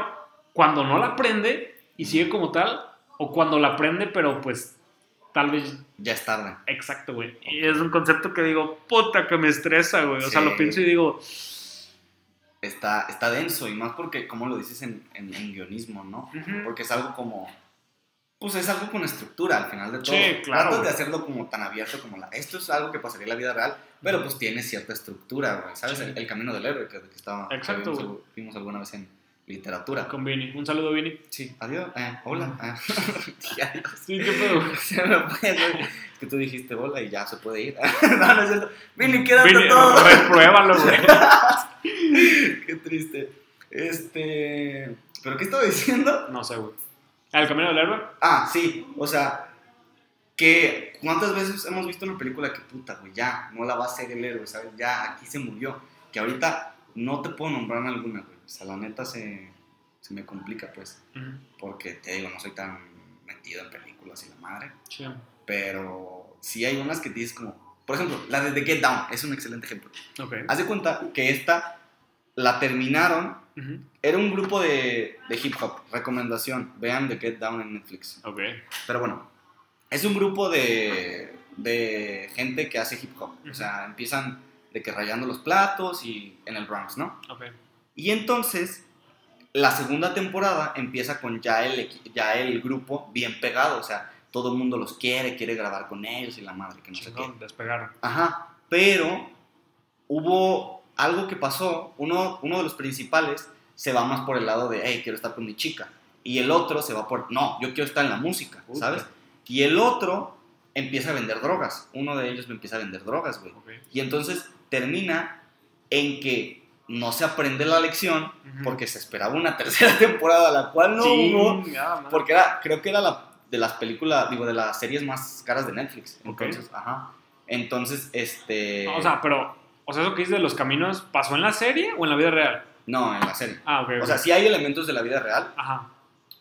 cuando no la aprende y sigue como tal, o cuando la aprende, pero pues tal vez. Ya es tarde. Exacto, güey. Y es un concepto que digo, puta, que me estresa, güey. O sea, lo pienso y digo, Está, está denso y más porque, como lo dices en, en, en guionismo, ¿no? Porque es algo como. Pues es algo con estructura al final de todo. Sí, claro, Tratas de hacerlo como tan abierto como la. Esto es algo que pasaría en la vida real, pero pues tiene cierta estructura, güey. ¿Sabes? Sí. El, el camino del héroe que, que estaba. que Exacto, vimos, güey. vimos alguna vez en literatura. con Vini. Un saludo, Vini. Sí, adiós. eh, hola. eh. Adiós. Sí, qué pedo. Se me fue, güey. Es que tú dijiste hola y ya se puede ir. no, no es cierto. Vini, quédate Vini, todo. repruébalo, güey. Qué triste. Este. ¿Pero qué estaba diciendo? No sé, güey. ¿El camino del héroe? Ah, sí. O sea, que cuántas veces hemos visto una película que puta, güey, ya, no la va a hacer el héroe, ¿sabes? Ya, aquí se murió. Que ahorita no te puedo nombrar alguna, güey. O sea, la neta se, se me complica, pues. Ujú, Porque te digo, no soy tan metido en películas y la madre. Sí. Pero sí hay unas que te dices como. Por ejemplo, la de The Get Down es un excelente ejemplo. Ok. Haz de cuenta que esta la terminaron. Ujú, Era un grupo de, de hip hop. Recomendación: vean The Get Down en Netflix. Ok. Pero bueno, es un grupo de, de gente que hace hip hop. O sea, empiezan de que rayando los platos y en el Bronx, ¿no? Ok. Y entonces, la segunda temporada empieza con ya el, ya el grupo bien pegado. O sea, todo el mundo los quiere, quiere grabar con ellos y la madre que no sé qué. Chingón, despegaron. Ajá, pero hubo algo que pasó, uno, uno de los principales se va más por el lado de, hey, quiero estar con mi chica, y el otro se va por, no, yo quiero estar en la música. ¿sabes? Y el otro empieza a vender drogas, uno de ellos empieza a vender drogas, güey. Y entonces termina en que no se aprende la lección porque se esperaba una tercera temporada, la cual no hubo. Chingada madre. Porque era, creo que era la, de las películas, digo, de las series más caras de Netflix. Entonces, ajá. Entonces, este. O sea, pero, o sea, eso que dices de los caminos, ¿pasó en la serie o en la vida real? No, en la serie. Ah, ok. O sea, sí hay elementos de la vida real, Ajá.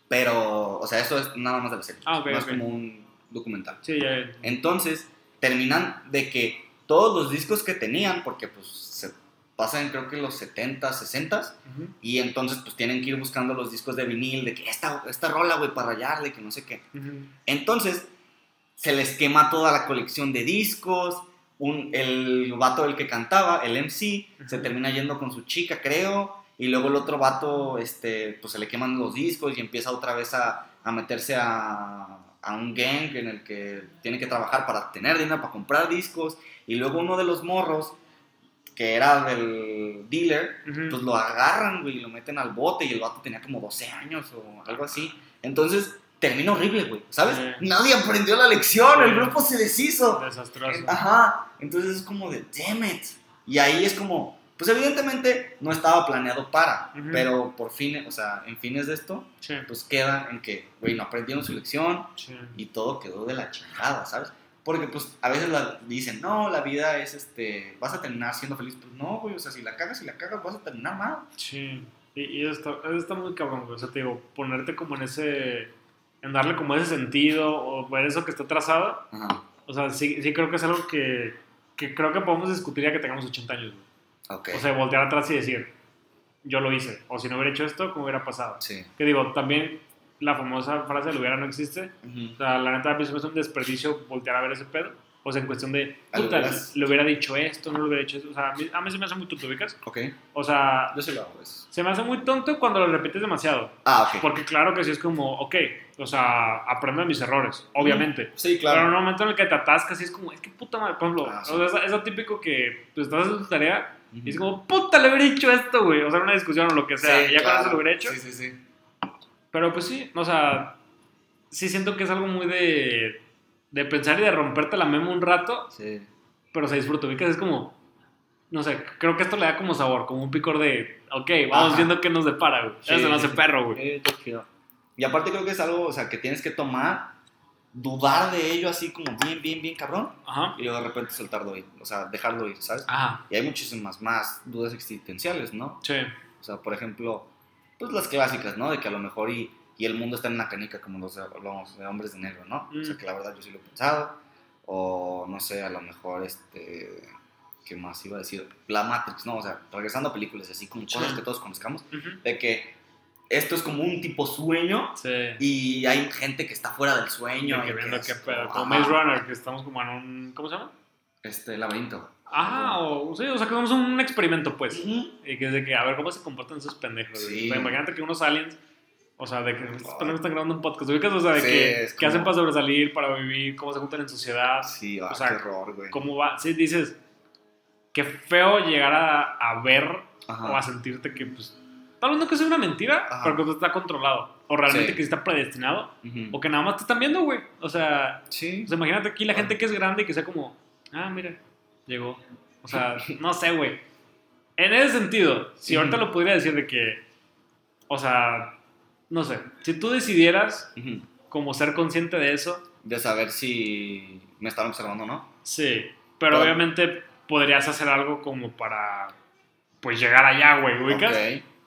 pero, o sea, eso es nada más de la serie. Ah, ok, no es como un documental. Sí, ya. ya. Entonces, terminan de que todos los discos que tenían, porque pues se pasan creo que los 70, 60, Ujú. y entonces pues tienen que ir buscando los discos de vinil, de que esta, esta rola, güey, para rayarle, que no sé qué. Ujú. Entonces, se les quema toda la colección de discos. Un, el vato el que cantaba, el MC, se termina yendo con su chica, creo. Y luego el otro vato, este, pues se le queman los discos y empieza otra vez a, a meterse a, a un gang en el que tiene que trabajar para tener dinero para comprar discos. Y luego uno de los morros, que era del dealer, pues lo agarran, güey, y lo meten al bote y el vato tenía como 12 años o algo así. Entonces, termina horrible, güey, ¿sabes? Sí. Nadie aprendió la lección, el grupo se deshizo. Desastroso. Ajá, entonces es como de, damn it. Y ahí es como, pues evidentemente no estaba planeado para, pero por fin, o sea, en fines de esto, Sí. pues queda en que, güey, no aprendieron su lección y todo quedó de la chingada, ¿sabes? Porque pues a veces la- dicen, no, la vida es este, vas a terminar siendo feliz. Pues no, güey, o sea, si la cagas y la cagas, vas a terminar mal. Sí. Y, y eso está, eso está muy cabrón, güey. O sea, te digo, ponerte como en ese. En darle como ese sentido o ver eso que está trazado. Ajá, O sea, sí, sí creo que es algo que, que creo que podemos discutir ya que tengamos 80 años, güey. ok. O sea, voltear atrás y decir, yo lo hice. O si no hubiera hecho esto, ¿cómo hubiera pasado? sí. Que digo, también la famosa frase del hubiera no existe. Ujú. O sea, la neta, a mí hace un desperdicio voltear a ver ese pedo. O sea, en cuestión de, ¿lo puta, le hubiera dicho esto, no le hubiera dicho esto. O sea, a mí, a mí se me hace muy tonto, ¿ubicas? Ok, O sea, yo sí lo hago eso. se me hace muy tonto cuando lo repites demasiado. Ah, ok. Porque claro que sí es como, ok, o sea, aprendo de mis errores, obviamente. Sí, Pero en claro. un momento en el que te atascas, sí es como, es que puta madre, por ejemplo, Ah, sí. o sea, es, lo típico que tú estás haciendo tu tarea y es como, puta, le hubiera dicho esto, güey. O sea, una discusión o lo que sea. Sí, y ya cuando claro. se lo hubiera hecho. Sí, sí, sí. Pero pues sí, o sea, sí siento que es algo muy de, de pensar y de romperte la memo un rato, Sí. pero se disfruta. ¿Ubicas? Es como, no sé, creo que esto le da como sabor, como un picor de, ok, vamos Ajá. viendo qué nos depara, güey. Sí, Eso no hace sí. perro, güey. Y aparte creo que es algo, o sea, que tienes que tomar, dudar de ello así como bien, bien, bien cabrón, Ajá. y luego de repente soltarlo ir, o sea, dejarlo ir, ¿sabes? Ajá. Y hay muchísimas más dudas existenciales, ¿no? Sí. O sea, por ejemplo, pues las clásicas, ¿no? De que a lo mejor y, y el mundo está en una canica como los, los hombres de negro, ¿no? O sea, Mm. que la verdad yo sí lo he pensado. O no sé, a lo mejor este. ¿Qué más iba a decir? La Matrix, ¿no? O sea, regresando a películas así como cosas que todos conozcamos, Ujú. de que esto es como un tipo sueño Sí. y hay gente que está fuera del sueño. Que viendo pedo. como, ajá, Maze Runner, que estamos como en un. ¿Cómo se llama? Este laberinto. Ah, o, sí, o sea, que somos un experimento, pues. Ujú. Y que es de que, a ver, ¿cómo se comportan esos pendejos? Sí. O sea, imagínate que unos aliens, o sea, de que pendejos están grabando un podcast, ubicas, o sea, de Sí, que, es que hacen como- para sobresalir, para vivir, cómo se juntan en sociedad, Sí, ah, O sea, qué horror, güey. cómo va. Sí, dices, qué feo llegar a, a ver Ajá. o a sentirte que, pues, tal vez no que sea una mentira, Ajá. pero que está controlado. O realmente Sí. que está predestinado, Ujú. o que nada más te están viendo, güey. O sea, Sí. o sea, imagínate aquí la gente que es grande y que sea como, ah, mira, llegó. O sea, no sé, güey. En ese sentido, si ahorita lo pudiera decir de que, o sea, no sé, si tú decidieras como ser consciente de eso, De saber si me están observando o no. sí, pero obviamente podrías hacer algo como para, pues, llegar allá, güey.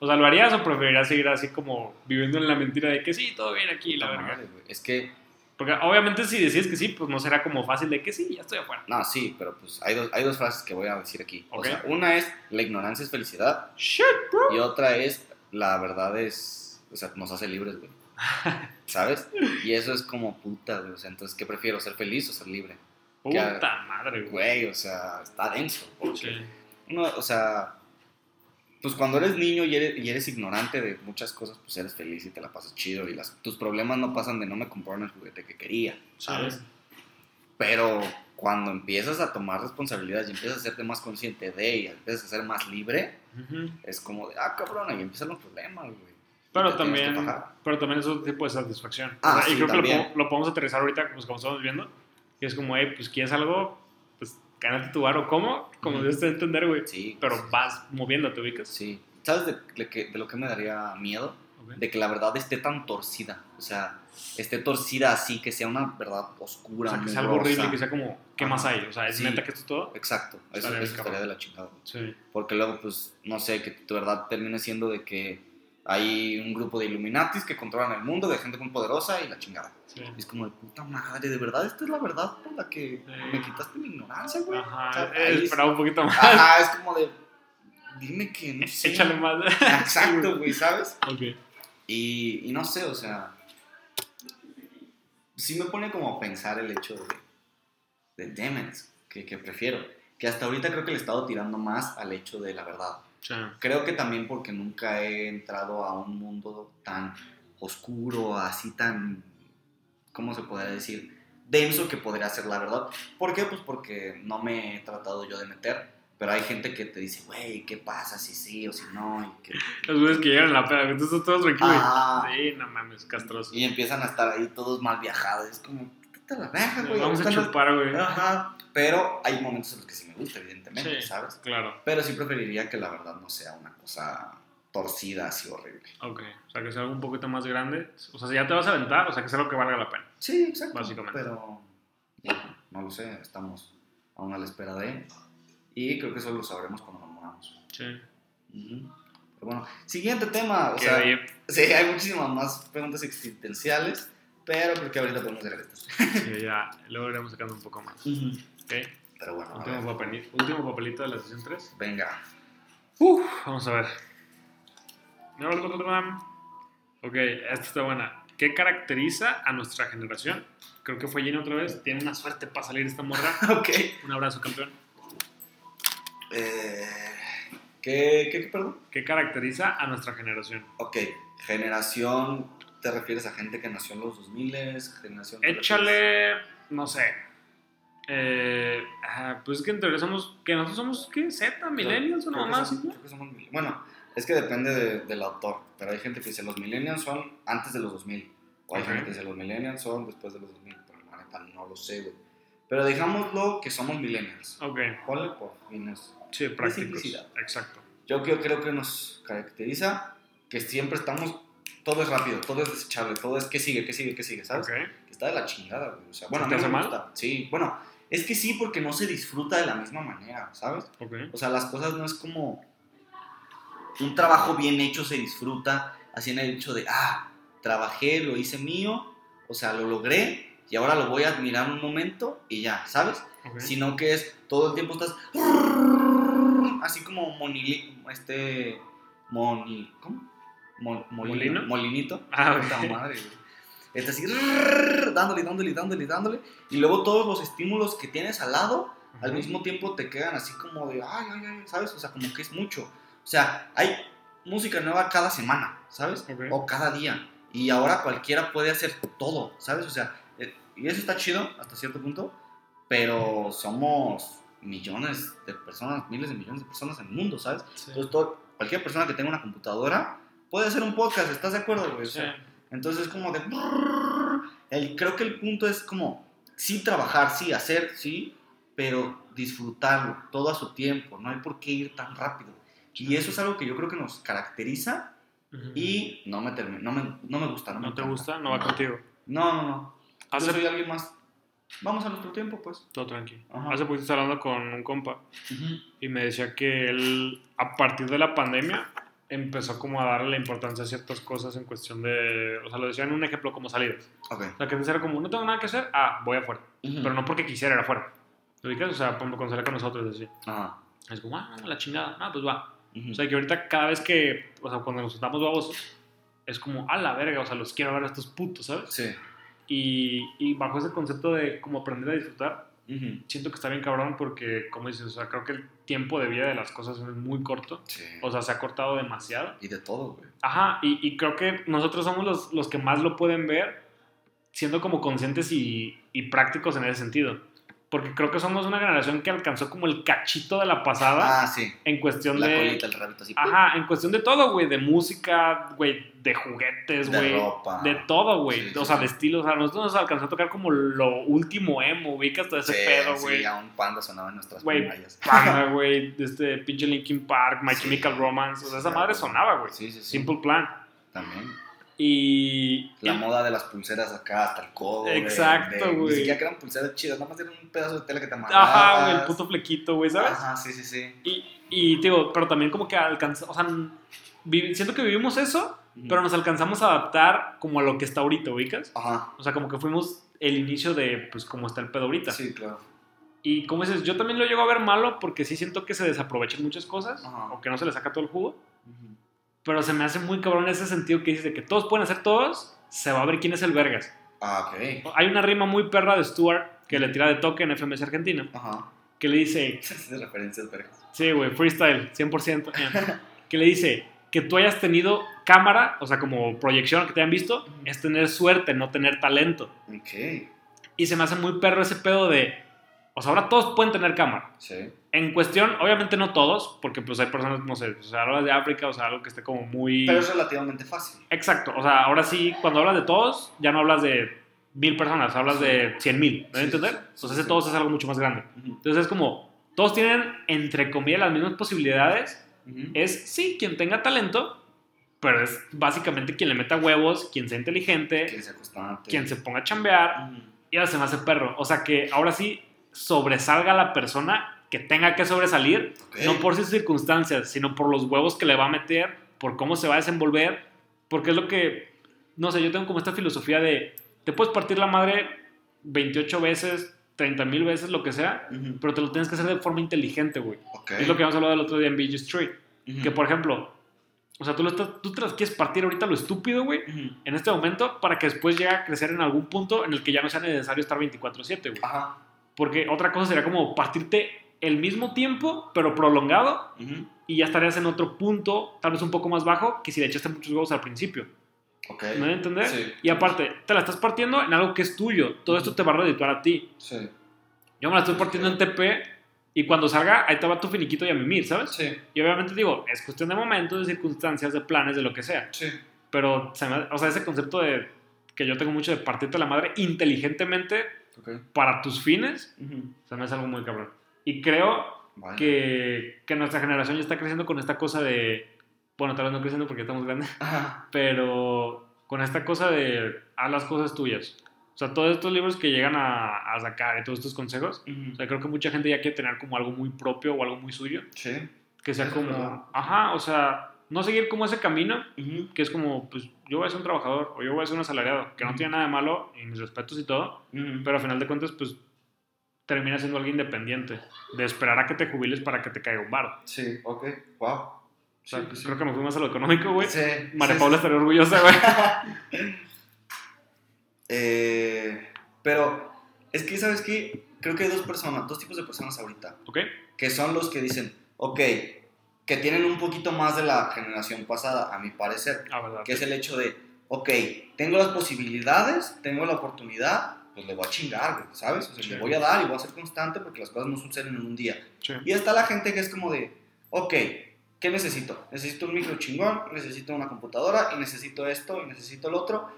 O sea, ¿lo harías o preferirías seguir así como viviendo en la mentira de que sí, todo bien aquí, la güey. Es que, Porque obviamente si decides que sí, pues no será como fácil de que sí, ya estoy afuera. no, sí, pero pues hay dos, hay dos frases que voy a decir aquí. O sea, una es la ignorancia es felicidad Shit, bro. y otra es la verdad es, o sea, nos hace libres, güey. ¿Sabes? Y eso es como puta, güey. O sea, entonces, ¿qué prefiero? ¿Ser feliz o ser libre? Puta madre, güey. Güey, o sea, está denso. Porque Sí. uno, o sea, pues cuando eres niño y eres, y eres ignorante de muchas cosas, pues eres feliz y te la pasas chido. Y las, tus problemas no pasan de no me compraron el juguete que quería, ¿sabes? Pero cuando empiezas a tomar responsabilidades y empiezas a hacerte más consciente de y empiezas a ser más libre, Ujú. es como de, ah, cabrón, ahí empiezan los problemas, güey. Y Pero te que también, pero también es otro tipo de satisfacción. Ah, O sea, y sí, creo que también. lo, po- lo podemos aterrizar ahorita, pues como estamos viendo. Y es como, hey, pues quieres algo, pues gánate tu bar o cómo, como te a entender, güey. Sí. Pero vas moviéndote, ubicas. Sí. ¿Sabes de, de que- de lo que me daría miedo? Ok. De que la verdad esté tan torcida. O sea, esté torcida así, que sea una verdad O oscura, sea, que sea algo horrible, que sea como, ¿qué más hay? O sea, ¿es Sí. neta que esto es todo? Exacto. Eso, eso estaría de la chingada. Sí. Porque luego, pues, no sé, que tu verdad termine siendo de que hay un grupo de Illuminatis que controlan el mundo, de gente muy poderosa y la chingada. sí. Y es como de puta madre, ¿de verdad esta es la verdad por la que me quitaste mi ignorancia, güey? Ajá, O sea, ahí es- esperaba un poquito más. Ajá, es como de. Dime que no sé. Échale más. Exacto, güey, ¿sabes? ok. Y, y no sé, o sea. Sí me pone como a pensar el hecho de. De it, que, que prefiero. Que hasta ahorita creo que le he estado tirando más al hecho de la verdad. Sí. Creo que también porque nunca he entrado a un mundo tan oscuro, así tan, ¿cómo se podría decir? Denso que podría ser la verdad. ¿Por qué? Pues porque no me he tratado yo de meter. Pero hay gente que te dice, güey, ¿qué pasa si sí o si no? Y, que- Los güeyes que llegan a la peda, que tú estás todo tranquilo. y- Ah. Sí, no mames, castroso. y empiezan a estar ahí todos mal viajados. Es como, quítate la verga, güey. Vamos a chupar, güey. Ajá. Pero hay momentos en los que sí me gusta, evidentemente, Sí. ¿sabes? Claro. Pero sí preferiría que la verdad no sea una cosa torcida así horrible. Ok. O sea, que sea algo un poquito más grande. O sea, si ya te vas a aventar, o sea, que sea lo que valga la pena. Sí, exacto. Básicamente. Pero bueno, no lo sé, estamos aún a la espera de. Y creo que eso lo sabremos cuando nos moramos. Sí. Ujú. Pero bueno, siguiente tema. O Qué sea, bien. sí, hay muchísimas más preguntas existenciales, pero creo que ahorita podemos llegar a estas. Sí, ya. Luego iremos sacando un poco más. Ok. Pero bueno, a Último, papelito de la sesión 3. venga. Uf, vamos a ver. Ok, esta está buena. ¿Qué caracteriza a nuestra generación? Creo que fue Jenny otra vez. Tiene una suerte para salir esta morra. ok. Un abrazo, campeón. Eh, ¿qué, qué, perdón? ¿Qué caracteriza a nuestra generación? Ok, generación, ¿te refieres a gente que nació en los 2000? Generación. ¿te refieres- Échale, no sé. Eh, ah, pues es que en teoría somos, que nosotros somos, ¿qué? ¿Z? ¿Millennials o no más? somos- creo que somos Bueno, es que depende de- del autor, pero hay gente que dice los millennials son antes de los 2000, o hay Ok. gente que dice los millennials son después de los 2000, pero la neta no lo sé, güey. Pero digámoslo que somos millennials. Ok, Ponle por fines. sí, prácticos. Exacto. Yo creo, creo que nos caracteriza que siempre estamos, todo es rápido, todo es desechable, todo es que sigue, que sigue, que sigue, ¿sabes? Ok, Que está de la chingada, güey. O sea, bueno, ¿Te hace mal? gusta. Sí, bueno, es que sí, porque no se disfruta de la misma manera, ¿sabes? O sea, las cosas no es como un trabajo bien hecho se disfruta, así en el hecho de, ah, trabajé, lo hice mío, o sea, lo logré y ahora lo voy a admirar un momento y ya, ¿sabes? Sino que es todo el tiempo estás así como monili, este moni, ¿cómo? Mol- molino, ¿Molino? molinito. Ah, madre. Está así dándole, dándole, dándole, dándole y luego todos los estímulos que tienes al lado al mismo tiempo te quedan así como de, ay, ay, ay, ¿sabes? O sea, como que es mucho. O sea, hay música nueva cada semana, ¿sabes? O cada día. Y ahora cualquiera puede hacer todo, ¿sabes? O sea, eh, y eso está chido hasta cierto punto, pero somos millones de personas, miles de millones de personas en el mundo, ¿sabes? Sí. Entonces, todo- cualquier persona que tenga una computadora puede hacer un podcast, ¿estás de acuerdo, güey? O sea, entonces es como de... El, creo que el punto es como, sí trabajar, sí hacer, sí, pero disfrutarlo todo a su tiempo, no hay por qué ir tan rápido. Y eso es algo que yo creo que nos caracteriza y no me, no me, no me gusta. No, me ¿No te encanta. gusta? No va contigo. No, no, no. Yo Hace soy alguien más. Vamos a nuestro tiempo, pues. todo tranquilo. Ajá. Hace poquito estaba hablando con un compa y me decía que él, a partir de la pandemia, empezó como a darle la importancia a ciertas cosas en cuestión de, o sea, lo decía en un ejemplo como salidas. Ok. O sea, que antes era como, no tengo nada que hacer, ah, voy afuera. Ujú. Pero no porque quisiera, era afuera. ¿Lo ubicas? O sea, por ejemplo, cuando salía con nosotros, así. Ajá. Es como, ah, la chingada, ah, pues va. Ujú. O sea, que ahorita cada vez que, o sea, cuando nos juntamos babosos, es como, a la verga, o sea, los quiero ver a estos putos, ¿sabes? Sí. Y, y bajo ese concepto de como aprender a disfrutar, Ujú. siento que está bien cabrón porque, como dices, o sea, creo que el tiempo de vida de las cosas es muy corto. Sí. O sea, se ha cortado demasiado. y de todo, güey. Ajá, y, y creo que nosotros somos los, los que más lo pueden ver siendo como conscientes y, y prácticos en ese sentido. Porque creo que somos una generación que alcanzó como el cachito de la pasada Ah, sí. en cuestión La de... colita, el rabito así. Ajá, en cuestión de todo, güey, de música, güey, de juguetes, De güey. ropa. De todo, güey. Sí, o sí, sea, sí. de estilo. O sea, nosotros nos alcanzó a tocar como lo último emo, ubicas todo ese Sí, pedo, sí, güey. ya un panda sonaba en nuestras Güey, primarias. Panda, güey, de este pinche Linkin Park, My Sí, Chemical Romance. O sea, esa sí, madre güey. sonaba, güey. Sí, sí, sí. Simple Plan. También. Y. La y- moda de las pulseras acá hasta el codo. Exacto, güey. Ni siquiera que eran pulseras chidas, nada más era un pedazo de tela que te amarrabas. Ajá, güey, el puto flequito, güey, ¿sabes? Ajá, sí, sí, sí. Y, y, digo, pero también como que alcanza. O sea, siento que vivimos eso, pero nos alcanzamos a adaptar como a lo que está ahorita, ubicas. Ajá. O sea, como que fuimos el inicio de, pues, cómo está el pedo ahorita. Sí, claro. Y como dices, yo también lo llego a ver malo porque sí siento que se desaprovechan muchas cosas Ajá. o que no se le saca todo el jugo. Pero se me hace muy cabrón ese sentido que dices de que todos pueden hacer todos, se va a ver quién es el vergas. Ah, ok. Hay una rima muy perra de Stuart que le tira de toque en FMS Argentina, Ajá. que le dice, Esas referencias, vergas. sí, güey, freestyle, 100%, eh, que le dice que tú hayas tenido cámara, o sea, como proyección, que te hayan visto, es tener suerte, no tener talento. Ok. Y se me hace muy perro ese pedo de, o sea, ahora todos pueden tener cámara. Sí. En cuestión, obviamente no todos, porque pues hay personas, no sé, o sea, hablas de África, o sea, algo que esté como muy... Pero es relativamente fácil. Exacto, o sea, ahora sí, cuando hablas de todos, ya no hablas de mil personas, hablas Sí. de cien mil, ¿me Sí, entender? sí. Entonces ese todos es algo mucho más grande. Ujú. Entonces es como, todos tienen, entre comillas, las mismas posibilidades. Ujú. Es, sí, quien tenga talento, pero es básicamente quien le meta huevos, quien sea inteligente, Que sea constante. quien se ponga a chambear, Ujú. y ahora se me hace perro. O sea, que ahora sí sobresalga la persona que tenga que sobresalir, Ok. no por sus circunstancias, sino por los huevos que le va a meter, por cómo se va a desenvolver, porque es lo que, no sé, yo tengo como esta filosofía de, te puedes partir la madre 28 veces, 30 mil veces, lo que sea, Ujú. pero te lo tienes que hacer de forma inteligente, güey. Ok. Es lo que habíamos hablado el otro día en BG Street, Ujú. que por ejemplo, o sea, tú, lo estás, tú te las quieres partir ahorita lo estúpido, güey, Ujú. en este momento, para que después llegue a crecer en algún punto en el que ya no sea necesario estar 24/7, güey. Ajá. Porque otra cosa sería como partirte el mismo tiempo, pero prolongado, Ujú. y ya estarías en otro punto, tal vez un poco más bajo, que si le echaste muchos huevos al principio. Ok. ¿Me voy a entender? Sí. Y aparte, te la estás partiendo en algo que es tuyo. Todo esto te va a redituar a ti. Sí. Yo me la estoy partiendo en TP, y cuando salga, ahí te va tu finiquito y a mimir, ¿sabes? Sí. Y obviamente digo, es cuestión de momentos, de circunstancias, de planes, de lo que sea. Sí. Pero, o sea, ese concepto de que yo tengo mucho de partirte la madre inteligentemente Ok. para tus fines, Ujú. se me hace algo muy cabrón. Y creo Vale. que, que nuestra generación ya está creciendo con esta cosa de. Bueno, tal vez no creciendo porque estamos grandes, Ajá. pero con esta cosa de haz las cosas tuyas. O sea, todos estos libros que llegan a, a sacar y todos estos consejos, Ujú. o sea, creo que mucha gente ya quiere tener como algo muy propio o algo muy suyo, Sí. que sea Eso es como, verdad. ajá, o sea, no seguir como ese camino, que es como, pues yo voy a ser un trabajador o yo voy a ser un asalariado, que no tiene nada de malo y mis respetos y todo, pero al final de cuentas, pues termina siendo alguien independiente, de esperar a que te jubiles para que te caiga un bar. Sí, ok, wow. O sea, Sí, sí. creo que me fui más a lo económico, güey. Sí, María sí, Paula sí. estaría orgullosa, güey. Eh, pero es que, ¿sabes qué? Creo que hay dos personas, dos tipos de personas ahorita, ¿Ok? que son los que dicen, ok, que tienen un poquito más de la generación pasada, a mi parecer, Ah, que es el hecho de, ok, tengo las posibilidades, tengo la oportunidad, pues le voy a chingar, ¿sabes? O sea, Sí. le voy a dar y voy a ser constante porque las cosas no suceden en un día. Sí. Y está la gente que es como de, ok, ¿qué necesito? Necesito un micro chingón, necesito una computadora y necesito esto y necesito el otro.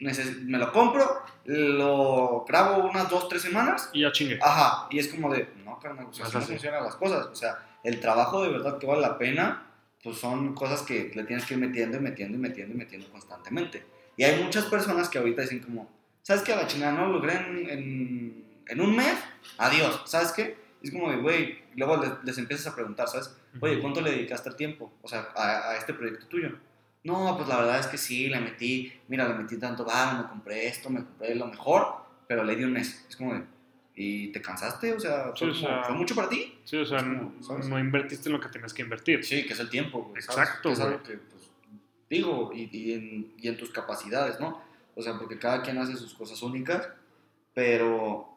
Neces- me lo compro, lo grabo unas dos, tres semanas. Y ya chingue. Ajá, y es como de, no, carnal, o sea, no funcionan las cosas. O sea, el trabajo de verdad que vale la pena, pues son cosas que le tienes que ir metiendo y metiendo y metiendo y metiendo constantemente. Y hay muchas personas que ahorita dicen como, ¿sabes qué? A la chingada no lo logré en, en, en un mes, adiós, ¿sabes qué? Es como de, güey, luego les, les empiezas a preguntar, ¿sabes? Oye, ¿cuánto le dedicaste el tiempo? O sea, a, a este proyecto tuyo. No, pues la verdad es que sí, le metí, mira, le metí tanto varo, me compré esto, me compré lo mejor, pero le di un mes. Es como de, ¿y te cansaste? O sea, Sí, ¿fue, o sea, ¿fue mucho para ti? Sí, o sea, no, no invertiste en lo que tenías que invertir. Sí, que es el tiempo, güey. ¿sabes? Exacto, Que es algo que, pues, digo, y, y en, y en tus capacidades, ¿no? O sea, porque cada quien hace sus cosas únicas, pero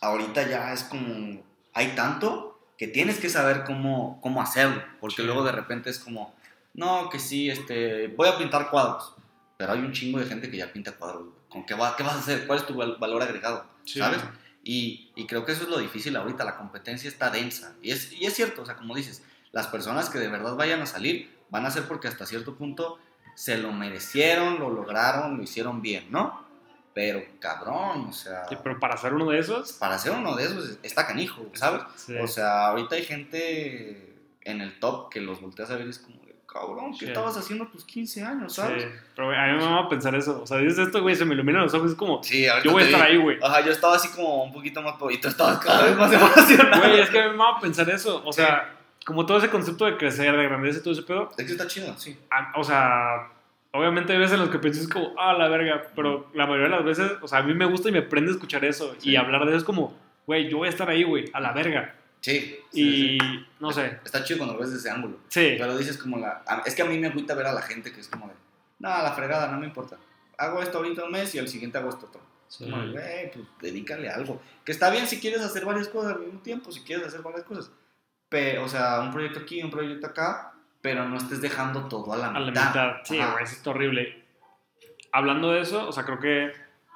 ahorita ya es como, hay tanto que tienes que saber cómo, cómo hacerlo, porque Sí. luego de repente es como, no, que sí, este, voy a pintar cuadros, pero hay un chingo de gente que ya pinta cuadros. ¿Con qué, va, qué vas a hacer? ¿Cuál es tu val- valor agregado? Sí. ¿Sabes? Y, y creo que eso es lo difícil ahorita, la competencia está densa. Y es, y es cierto, o sea, como dices, las personas que de verdad vayan a salir van a ser porque hasta cierto punto se lo merecieron, lo lograron, lo hicieron bien, ¿no? Pero cabrón, o sea, Sí, pero para hacer uno de esos, para ser uno de esos está canijo, ¿sabes? sí. O sea, ahorita hay gente en el top que los volteas a ver y es como, cabrón, ¿qué Sí. estabas haciendo a tus 15 años, Sí, sabes? pero güey, a mí me va a pensar eso. O sea, dices esto, güey, se me iluminan los ojos. Es como, Sí, yo voy a estar vi. ahí, güey. Ajá, yo estaba así como un poquito más pobito, estabas cada vez más emocionado. Güey, es que a mí me va a pensar eso. O sea, como todo ese concepto de crecer, de grandeza y todo ese pedo. Es que está chido, sí. a- o sea, obviamente hay veces en los que piensas como, ah, la verga. Pero la mayoría de las veces, o sea, a mí me gusta y me prende escuchar eso. Sí. Y hablar de eso es como, güey, yo voy a estar ahí, güey, a la verga. Sí. sí, y sí. no sé. Está chido cuando lo ves desde ese ángulo. Sí, Pero dices como la... Es que a mí me agüita ver a la gente que es como de... No, la fregada, no me importa. Hago esto ahorita un mes y al siguiente hago esto otro. sí. Como de, güey, pues dedícale a algo. Que está bien si quieres hacer varias cosas al mismo tiempo, si quieres hacer varias cosas. Pero, o sea, un proyecto aquí, un proyecto acá, pero no estés dejando todo a la a la mitad. mitad. Sí, güey, eso está horrible. Hablando de eso, o sea, creo que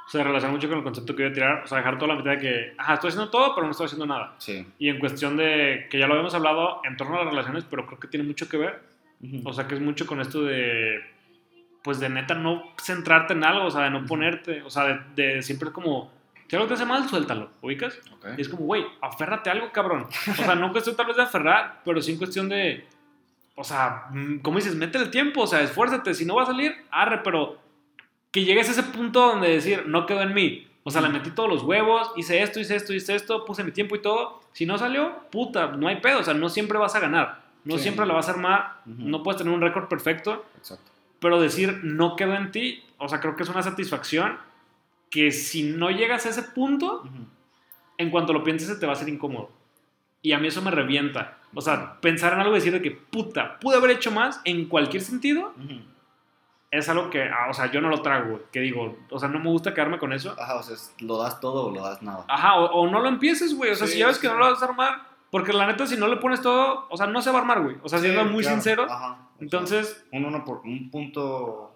se relaciona mucho con el concepto que voy a tirar. O sea, dejar toda la mitad de que, ajá, estoy haciendo todo, pero no estoy haciendo nada. Sí. Y en cuestión de, que ya lo habíamos hablado en torno a las relaciones, pero creo que tiene mucho que ver. Ujú. O sea, que es mucho con esto de, pues de neta no centrarte en algo, o sea, de no ponerte, o sea, de, de siempre es como, si algo te hace mal, suéltalo, ¿ubicas? Ok. Y es como, güey, aférrate a algo, cabrón. O sea, no cuestión tal vez de aferrar, pero sí en cuestión de, o sea, mm, como dices, métele tiempo, o sea, esfuérzate, si no va a salir, arre, pero que llegues a ese punto donde decir, no quedó en mí. O sea, le metí todos los huevos, hice esto, hice esto, hice esto, puse mi tiempo y todo. Si no salió, puta, no hay pedo, o sea, no siempre vas a ganar. No Sí. siempre la vas a armar, Ujú. no puedes tener un récord perfecto, Exacto. pero decir no quedó en ti, o sea, creo que es una satisfacción que si no llegas a ese punto, en cuanto lo pienses se te va a hacer incómodo. Y a mí eso me revienta. O sea, pensar en algo y decir de que, puta, pude haber hecho más en cualquier sentido, Ujú. Es algo que, ah, o sea, yo no lo trago, güey. Que digo, o sea, no me gusta quedarme con eso. Ajá, o sea, lo das todo o lo das nada. Ajá, o, o no lo empieces, güey. O sea, Sí, si ya ves que sí. no lo vas a armar, porque la neta, si no le pones todo, o sea, no se va a armar, güey. O sea, siendo muy claro. sincero, Ajá. entonces, un, uno por, un punto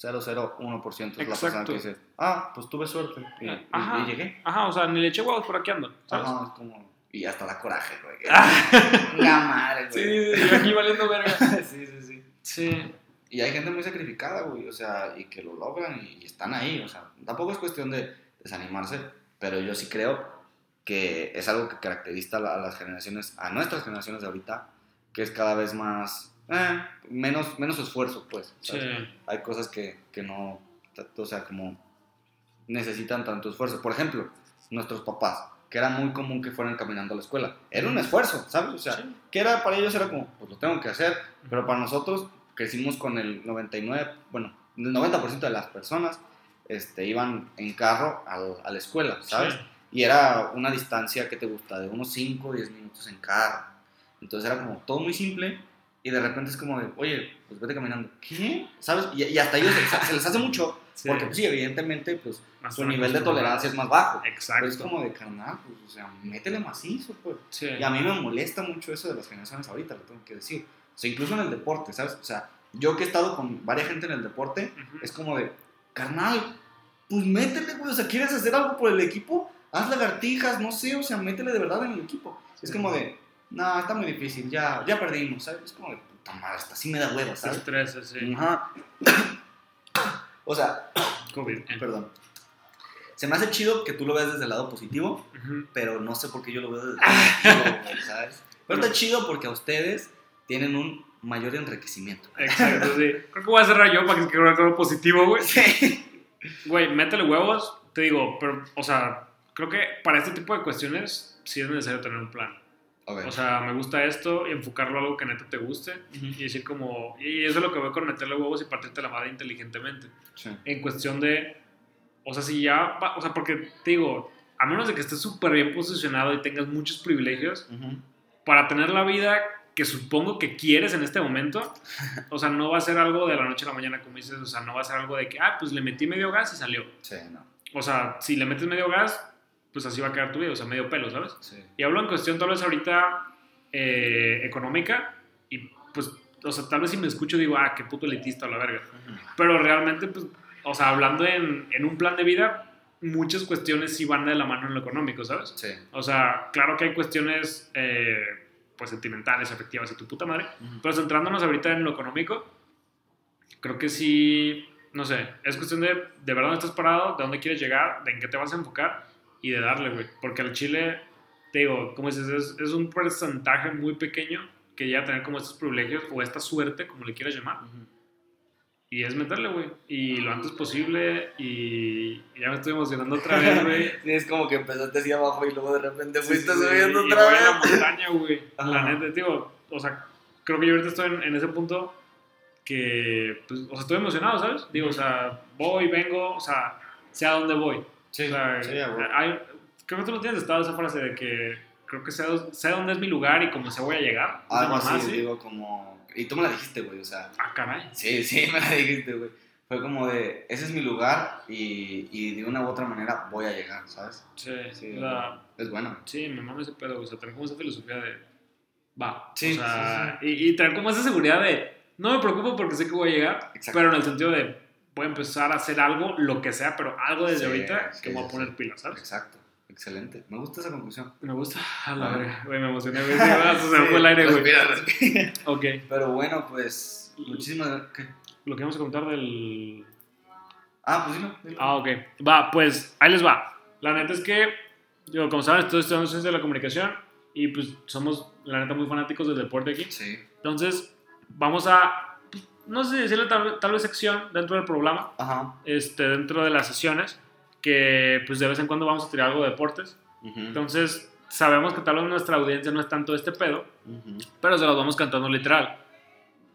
001% es la persona Exacto. que dice, ah, pues tuve suerte y, Ajá. y llegué. ajá, o sea, ni le eché huevos por aquí ando, ¿sabes? Ajá, es como, y hasta da coraje, güey. La madre, Sí, güey. sí, sí, aquí valiendo verga. sí, sí, sí. Sí. Y hay gente muy sacrificada, güey, o sea, y que lo logran y, están ahí, o sea, tampoco es cuestión de desanimarse, pero yo sí creo que es algo que caracteriza a la- a las generaciones, a nuestras generaciones de ahorita, que es cada vez más, eh, menos, menos esfuerzo, pues. Sí. hay cosas que, que no, o sea, como necesitan tanto esfuerzo. Por ejemplo, nuestros papás, que era muy común que fueran caminando a la escuela. Era un esfuerzo, ¿sabes? O sea, Sí. que era para ellos era como, pues lo tengo que hacer, pero para nosotros crecimos con el 99, bueno, el 90% de las personas este, iban en carro al- a la escuela, ¿sabes? Sí. Y era una distancia que te gusta, de unos 5 o 10 minutos en carro. Entonces era como todo muy simple y de repente es como de, oye, pues vete caminando. ¿Qué? ¿Sabes? Y, y hasta a ellos se, se les hace mucho, Sí. porque pues, sí, evidentemente, pues Más su nivel de tolerancia es más bajo. Exacto. Pero es como de carnal, pues, o sea, métele macizo, pues. Sí. Y a mí me molesta mucho eso de las generaciones ahorita, lo tengo que decir. O sea, incluso en el deporte, ¿sabes? O sea, yo que he estado con varias gente en el deporte, Ujú. es como de, carnal, pues métele, güey. O sea, ¿quieres hacer algo por el equipo? Haz lagartijas, no sé, o sea, métele de verdad en el equipo. Es como de, no, está muy difícil, ya, ya perdimos, ¿sabes? Es como de, puta madre, hasta así me da hueva, ¿sabes? estresas, sí. Ajá. O sea, COVID. eh. perdón. Se me hace chido que tú lo veas desde el lado positivo, Ujú. pero no sé por qué yo lo veo desde el negativo, güey, ¿sabes? Pero está chido porque a ustedes tienen un mayor enriquecimiento. Exacto, sí. Creo que voy a cerrar yo para que quede algo positivo, güey. Sí. Güey, métele huevos, te digo, pero, o sea, creo que para este tipo de cuestiones sí es necesario tener un plan. Ok. O sea, me gusta esto y enfocarlo a algo que neta te guste Ujú. y decir como, y eso es lo que veo con meterle huevos y partirte la madre inteligentemente. Sí. En cuestión de, o sea, si ya, o sea, porque te digo, a menos de que estés súper bien posicionado y tengas muchos privilegios, Ujú. para tener la vida que supongo que quieres en este momento, o sea, no va a ser algo de la noche a la mañana, como dices, o sea, no va a ser algo de que, ah, pues le metí medio gas y salió. Sí, no. O sea, si le metes medio gas, pues así va a quedar tu vida, o sea, medio pelo, ¿sabes? Sí. Y hablo en cuestión tal vez ahorita eh, económica y pues, o sea, tal vez si me escucho digo, ah, qué puto elitista la verga. Ujú. Pero realmente, pues, o sea, hablando en, en un plan de vida, muchas cuestiones sí van de la mano en lo económico, ¿sabes? Sí. O sea, claro que hay cuestiones, eh, pues, sentimentales, afectivas y tu puta madre. Ujú. Pero centrándonos ahorita en lo económico, creo que sí, no sé, es cuestión de de verdad dónde estás parado, de dónde quieres llegar, de en qué te vas a enfocar y de darle, güey. Porque al Chile, te digo, como dices, es, es un porcentaje muy pequeño que llega a tener como estos privilegios o esta suerte, como le quieras llamar. Ujú. Y es meterle, güey. Y lo antes posible. Y ya me estoy emocionando otra vez, güey. Sí, es como que empezaste así abajo y luego de repente fuiste sí, sí, subiendo y otra voy a la vez. montaña, güey. La neta, digo, o sea, creo que yo ahorita estoy en, en ese punto que, pues, o sea, estoy emocionado, ¿sabes? Digo, o sea, voy, vengo, o sea, sé a dónde voy. Sí, o sea, hay- creo que tú no tienes estado esa frase de que creo que sé, sé dónde es mi lugar y cómo se voy a llegar. Algo así, digo, como... Y tú me la dijiste, güey, o sea... Ah, caray. Sí, sí, me la dijiste, güey. Fue como de, ese es mi lugar y, y de una u otra manera voy a llegar, ¿sabes? Sí, Sí, Es bueno. sí, me mama ese pedo, o sea, tener como esa filosofía de, va, Sí, o sea, Y, y tener como esa seguridad de, no me preocupo porque sé que voy a llegar, Exacto. pero en el sentido de, voy a empezar a hacer algo, lo que sea, pero algo desde Sí, ahorita sí, que voy a sí, poner sí. pilas, ¿sabes? Exacto. Excelente. Me gusta esa conclusión. Me gusta, a la Ah. verga, güey, me emocioné, güey, sí, se me Sí, fue el aire, güey. Ok, Pero bueno, pues, muchísimas gracias. Lo que vamos a contar del... Ah, pues dilo. dilo. Ah, ok. Va, pues ahí les va. La neta es que, digo, como saben, estoy estudiando ciencia de la comunicación y pues somos, la neta, muy fanáticos del deporte aquí. Sí. Entonces, vamos a, pues, no sé si decirle tal, tal vez sección dentro del programa, Ajá. este, dentro de las sesiones, que pues de vez en cuando vamos a tirar algo de deportes. Ujú, Entonces, sabemos que tal vez nuestra audiencia no es tanto este pedo, ujú. pero se los vamos cantando literal.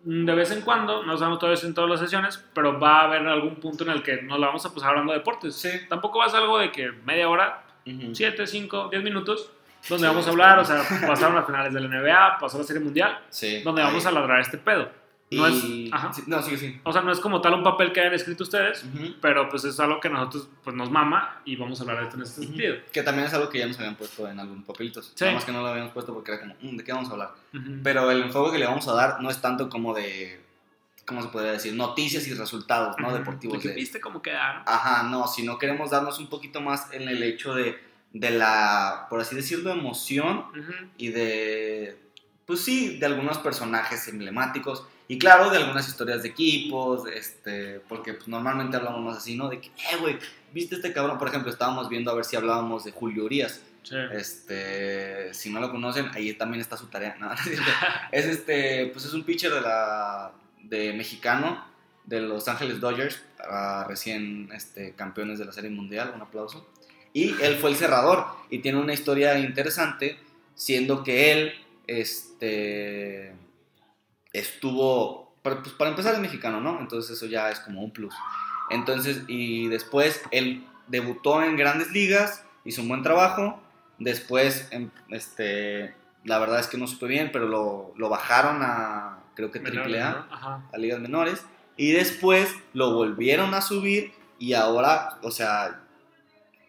Mm, De vez en cuando, no sabemos todavía en todas las sesiones, pero va a haber algún punto en el que nos la vamos a pasar hablando de deportes. Sí. Tampoco va a ser algo de que media hora, Ujú. 7, 5, 10 minutos, donde Sí, vamos a hablar, o sea, pasaron las finales de la NBA, pasó la Serie Mundial, Sí. donde vamos a ladrar este pedo. No Y- es, ajá. sí, No, sí, sí. O sea, no es como tal un papel que hayan escrito ustedes, pero pues es algo que nosotros pues, nos mama y vamos a hablar de esto en este sentido. Que también es algo que ya nos habían puesto en algunos papelitos. Sí. Nada más que no lo habíamos puesto porque era como, "Mm, ¿de qué vamos a hablar? Pero el enfoque que le vamos a dar no es tanto como de, ¿cómo se podría decir? Noticias y resultados, ¿no? Deportivos. De- viste cómo quedaron. Ajá, no, sino queremos darnos un poquito más en el hecho de, de la, por así decirlo, emoción y de, pues sí, de algunos personajes emblemáticos y claro, de algunas historias de equipos, este, porque pues, normalmente hablamos más así, ¿no? De que, eh, güey, ¿viste este cabrón? Por ejemplo, estábamos viendo a ver si hablábamos de Julio Urias. Sí. Este, si no lo conocen, ahí también está su tarea, ¿no? es este, pues es un pitcher de la, de mexicano de Los Ángeles Dodgers, recién este, campeones de la Serie Mundial, un aplauso. Y él fue el cerrador y tiene una historia interesante, siendo que él este, estuvo, para, pues, para empezar es mexicano, ¿no? Entonces eso ya es como un plus. Entonces, y después él debutó en grandes ligas, hizo un buen trabajo, después, em, este, la verdad es que no supe bien, pero lo, lo bajaron a, creo que Menores, triple A ¿no? A ligas menores y después lo volvieron a subir y ahora, o sea,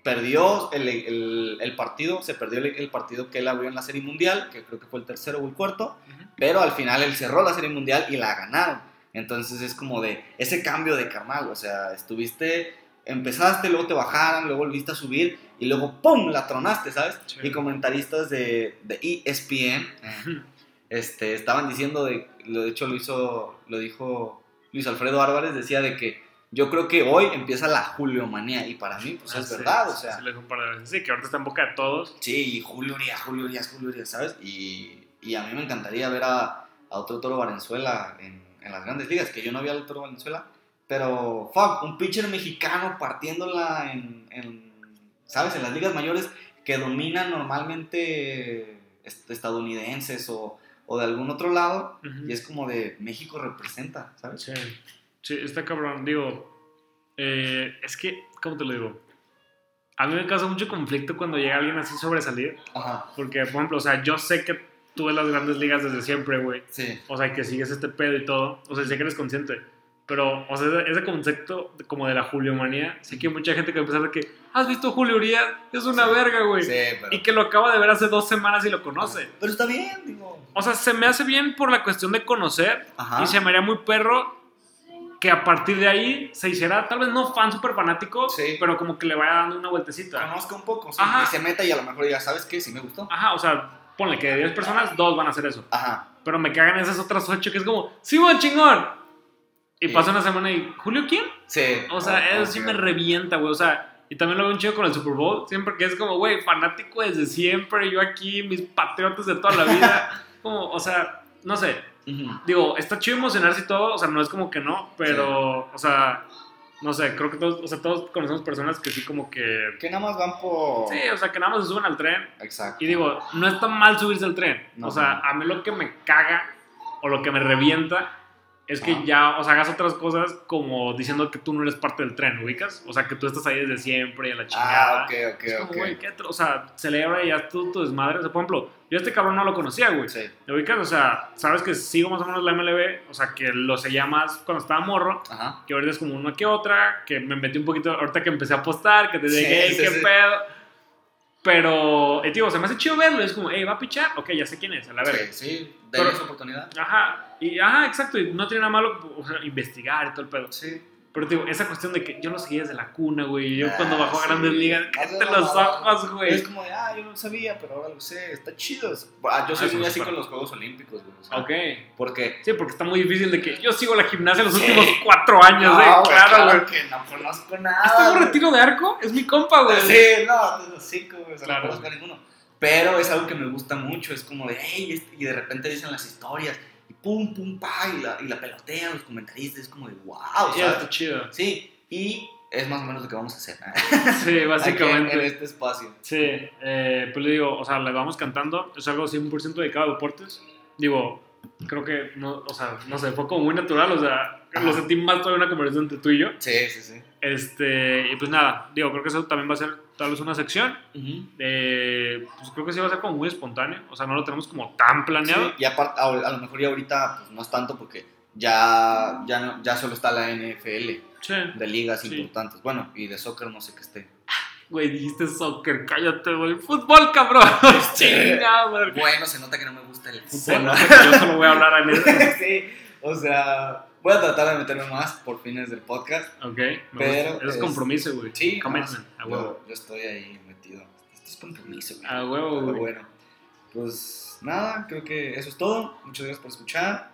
perdió el, el- el partido, se perdió el, el partido que él abrió en la Serie Mundial, que creo que fue el tercero o el cuarto, pero al final él cerró la Serie Mundial y la ganaron. Entonces es como de ese cambio de carnal, o sea, estuviste, empezaste, luego te bajaron, luego volviste a subir y luego ¡pum! la tronaste, ¿sabes? Sí. Y comentaristas de, de ESPN este, estaban diciendo, de, lo de hecho lo hizo, lo dijo Luis Alfredo Álvarez, decía de que yo creo que hoy empieza la Julio Manía y para mí pues Ah, es sí, verdad, o sí, sea, sí, un que ahorita está en boca de todos. sí, y Julio Urias, Julio Urias, Julio Urias, ¿sabes? Y, y a mí me encantaría ver a, a otro Toro Valenzuela en, en las grandes ligas, que yo no vi al Toro Valenzuela, pero fuck, un pitcher mexicano partiéndola en, en, ¿sabes? En las ligas mayores que dominan normalmente est- estadounidenses o, o de algún otro lado, y es como de México representa, ¿sabes? Sí, sí, está cabrón. Digo, eh, es que, ¿cómo te lo digo? A mí me causa mucho conflicto cuando llega alguien así sobresalir. Ajá, Porque, por ejemplo, o sea, yo sé que tú ves las grandes ligas desde siempre, güey. sí, O sea, que sigues este pedo y todo. O sea, sé que eres consciente. Pero, o sea, ese- concepto como de la Juliomanía, sí que hay mucha gente que va a pensar de que, ¿has visto Julio Urias? Es una Sí. verga, güey. sí, pero... Y que lo acaba de ver hace dos semanas y lo conoce. Pero está bien, digo. O sea, se me hace bien por la cuestión de conocer Ajá. y se me haría muy perro que a partir de ahí se hiciera, tal vez no fan súper fanático, Sí. pero como que le vaya dando una vueltecita. Conozca un poco, sí, Ajá. y se meta y a lo mejor diga, ¿sabes qué? Sí me gustó. Ajá, o sea, ponle que de 10 personas, dos van a hacer eso. Ajá, Pero me cagan esas otras 8 que es como, ¡Sí, buen chingón! Y Sí. pasa una semana y, ¿Julio quién? sí. O sea, Ah, eso sí ok. me revienta, güey. O sea, y también lo veo un chido con el Super Bowl, siempre que es como, güey, fanático desde siempre, yo aquí, mis patriotas de toda la vida. como, o sea, no sé, Digo, está chido emocionarse y todo, o sea, no es como que no, pero, o sea, no sé, creo que todos, o sea, todos conocemos personas que sí como que, Que nada más van por... sí, o sea, que nada más se suben al tren Exacto. y digo, no está mal subirse al tren, No. o sea, a mí lo que me caga o lo que me revienta es que Ajá. ya, o sea, hagas otras cosas como diciendo que tú no eres parte del tren, ¿ubicas? O sea, que tú estás ahí desde siempre y a la chingada. Ah, ok, ok, Es como, ok. güey, ¿qué tro- O sea, celebra y haz tú tu desmadre. O sea, por ejemplo, yo a este cabrón no lo conocía, güey. Sí. ¿Te ubicas? O sea, sabes que sigo más o menos la MLB, o sea, que lo seguía más cuando estaba morro, Ajá. que ahorita es como una que otra, que me metí un poquito, ahorita que empecé a apostar, que te dije, sí, qué sí. pedo. Pero, eh, tío, se me hace chido verlo, es como, hey, ¿va a pichar? Ok, ya sé quién es, a la verga. Sí, sí. Pero- Denle esa oportunidad. Ajá, y, ajá, exacto, y no tiene nada malo o sea, investigar y todo el pedo. Sí. Pero, digo, esa cuestión de que yo lo seguía desde la cuna, güey, yo Ah, cuando bajó a sí. Grandes Ligas, cállate los ojos, güey. Es como de, ah, yo no sabía, pero ahora lo sé. Está chido. Ah, yo soy Ah, muy sí, así sí. con los Juegos Olímpicos, güey. o sea, Ok. Porque... Sí, porque está muy difícil de que yo sigo la gimnasia los Sí. últimos cuatro años, No, ¿eh? güey, Claro, güey. que no conozco nada. ¿Este un retiro de arco? Es mi compa, güey. Sí, no, de los cinco, güey, Claro. no conozco a ninguno. Pero es algo que me gusta mucho, es como de, hey, este", y de repente dicen las historias, y pum, pum, pa, y la, y la pelotean los comentaristas, es como de, wow, Sí, está chido. Sí, y es más o menos lo que vamos a hacer, ¿eh? Sí, básicamente. en, este espacio. Sí, eh, pues le digo, o sea, le vamos cantando, es algo 100% dedicado a deportes. Digo, creo que, no, o sea, no sé, fue como muy natural, o sea, Ajá. lo sentí más toda una conversación entre tú y yo. Sí, sí, sí. Este, y pues nada, digo, creo que eso también va a ser tal vez una sección. Eh, pues creo que sí va a ser como muy espontáneo, o sea, no lo tenemos como tan planeado. Sí, y aparte, a, a lo mejor ya ahorita pues, no es tanto porque ya, ya, no- ya solo está la NFL Sí. de ligas Sí. importantes. Bueno, y de soccer no sé qué esté. Güey, dijiste soccer, cállate, güey. Fútbol, cabrón. Chingada, madre. Bueno, se nota que no me gusta el fútbol. Se nota que yo solo voy a hablar en eso. sí, o sea, voy a tratar de meterme más por fines del podcast. Ok, Pero. Es compromiso, güey. Sí, Commitment, a yo- huevo. Yo, estoy ahí metido. Esto es compromiso, güey. A huevo, güey. bueno, pues nada, creo que eso es todo. Muchas gracias por escuchar.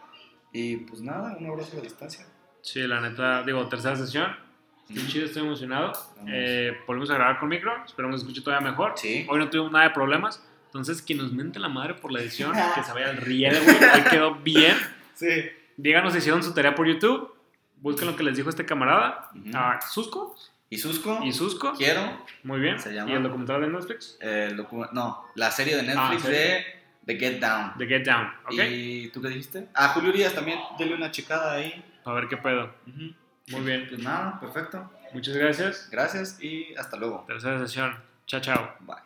Y pues nada, un abrazo a la distancia. Sí, la neta, digo, tercera sesión. Estoy chido, estoy emocionado. Eh, volvemos a grabar con micro. Esperamos que escuche todavía mejor. Sí. Hoy no tuvimos nada de problemas. Entonces, que nos mente la madre por la edición, que se vaya al riel, güey. Quedó bien. Sí. Díganos si hicieron su tarea por YouTube. Busquen lo que les dijo este camarada. Uh -huh. Susco. ¿Y Susco? ¿Y Susco? Quiero. Muy bien. Se llama. ¿Y el documental de Netflix? Eh, el docu no, la serie de ah, Netflix ah, de The Get Down. The Get Down, ok. ¿Y tú qué dijiste? Ah, Julio Urias también. Dele una checada ahí. A ver qué pedo. Uh -huh. Muy bien. Pues nada, perfecto. Muchas gracias. Gracias y hasta luego. Tercera sesión. Chao, chao. Bye.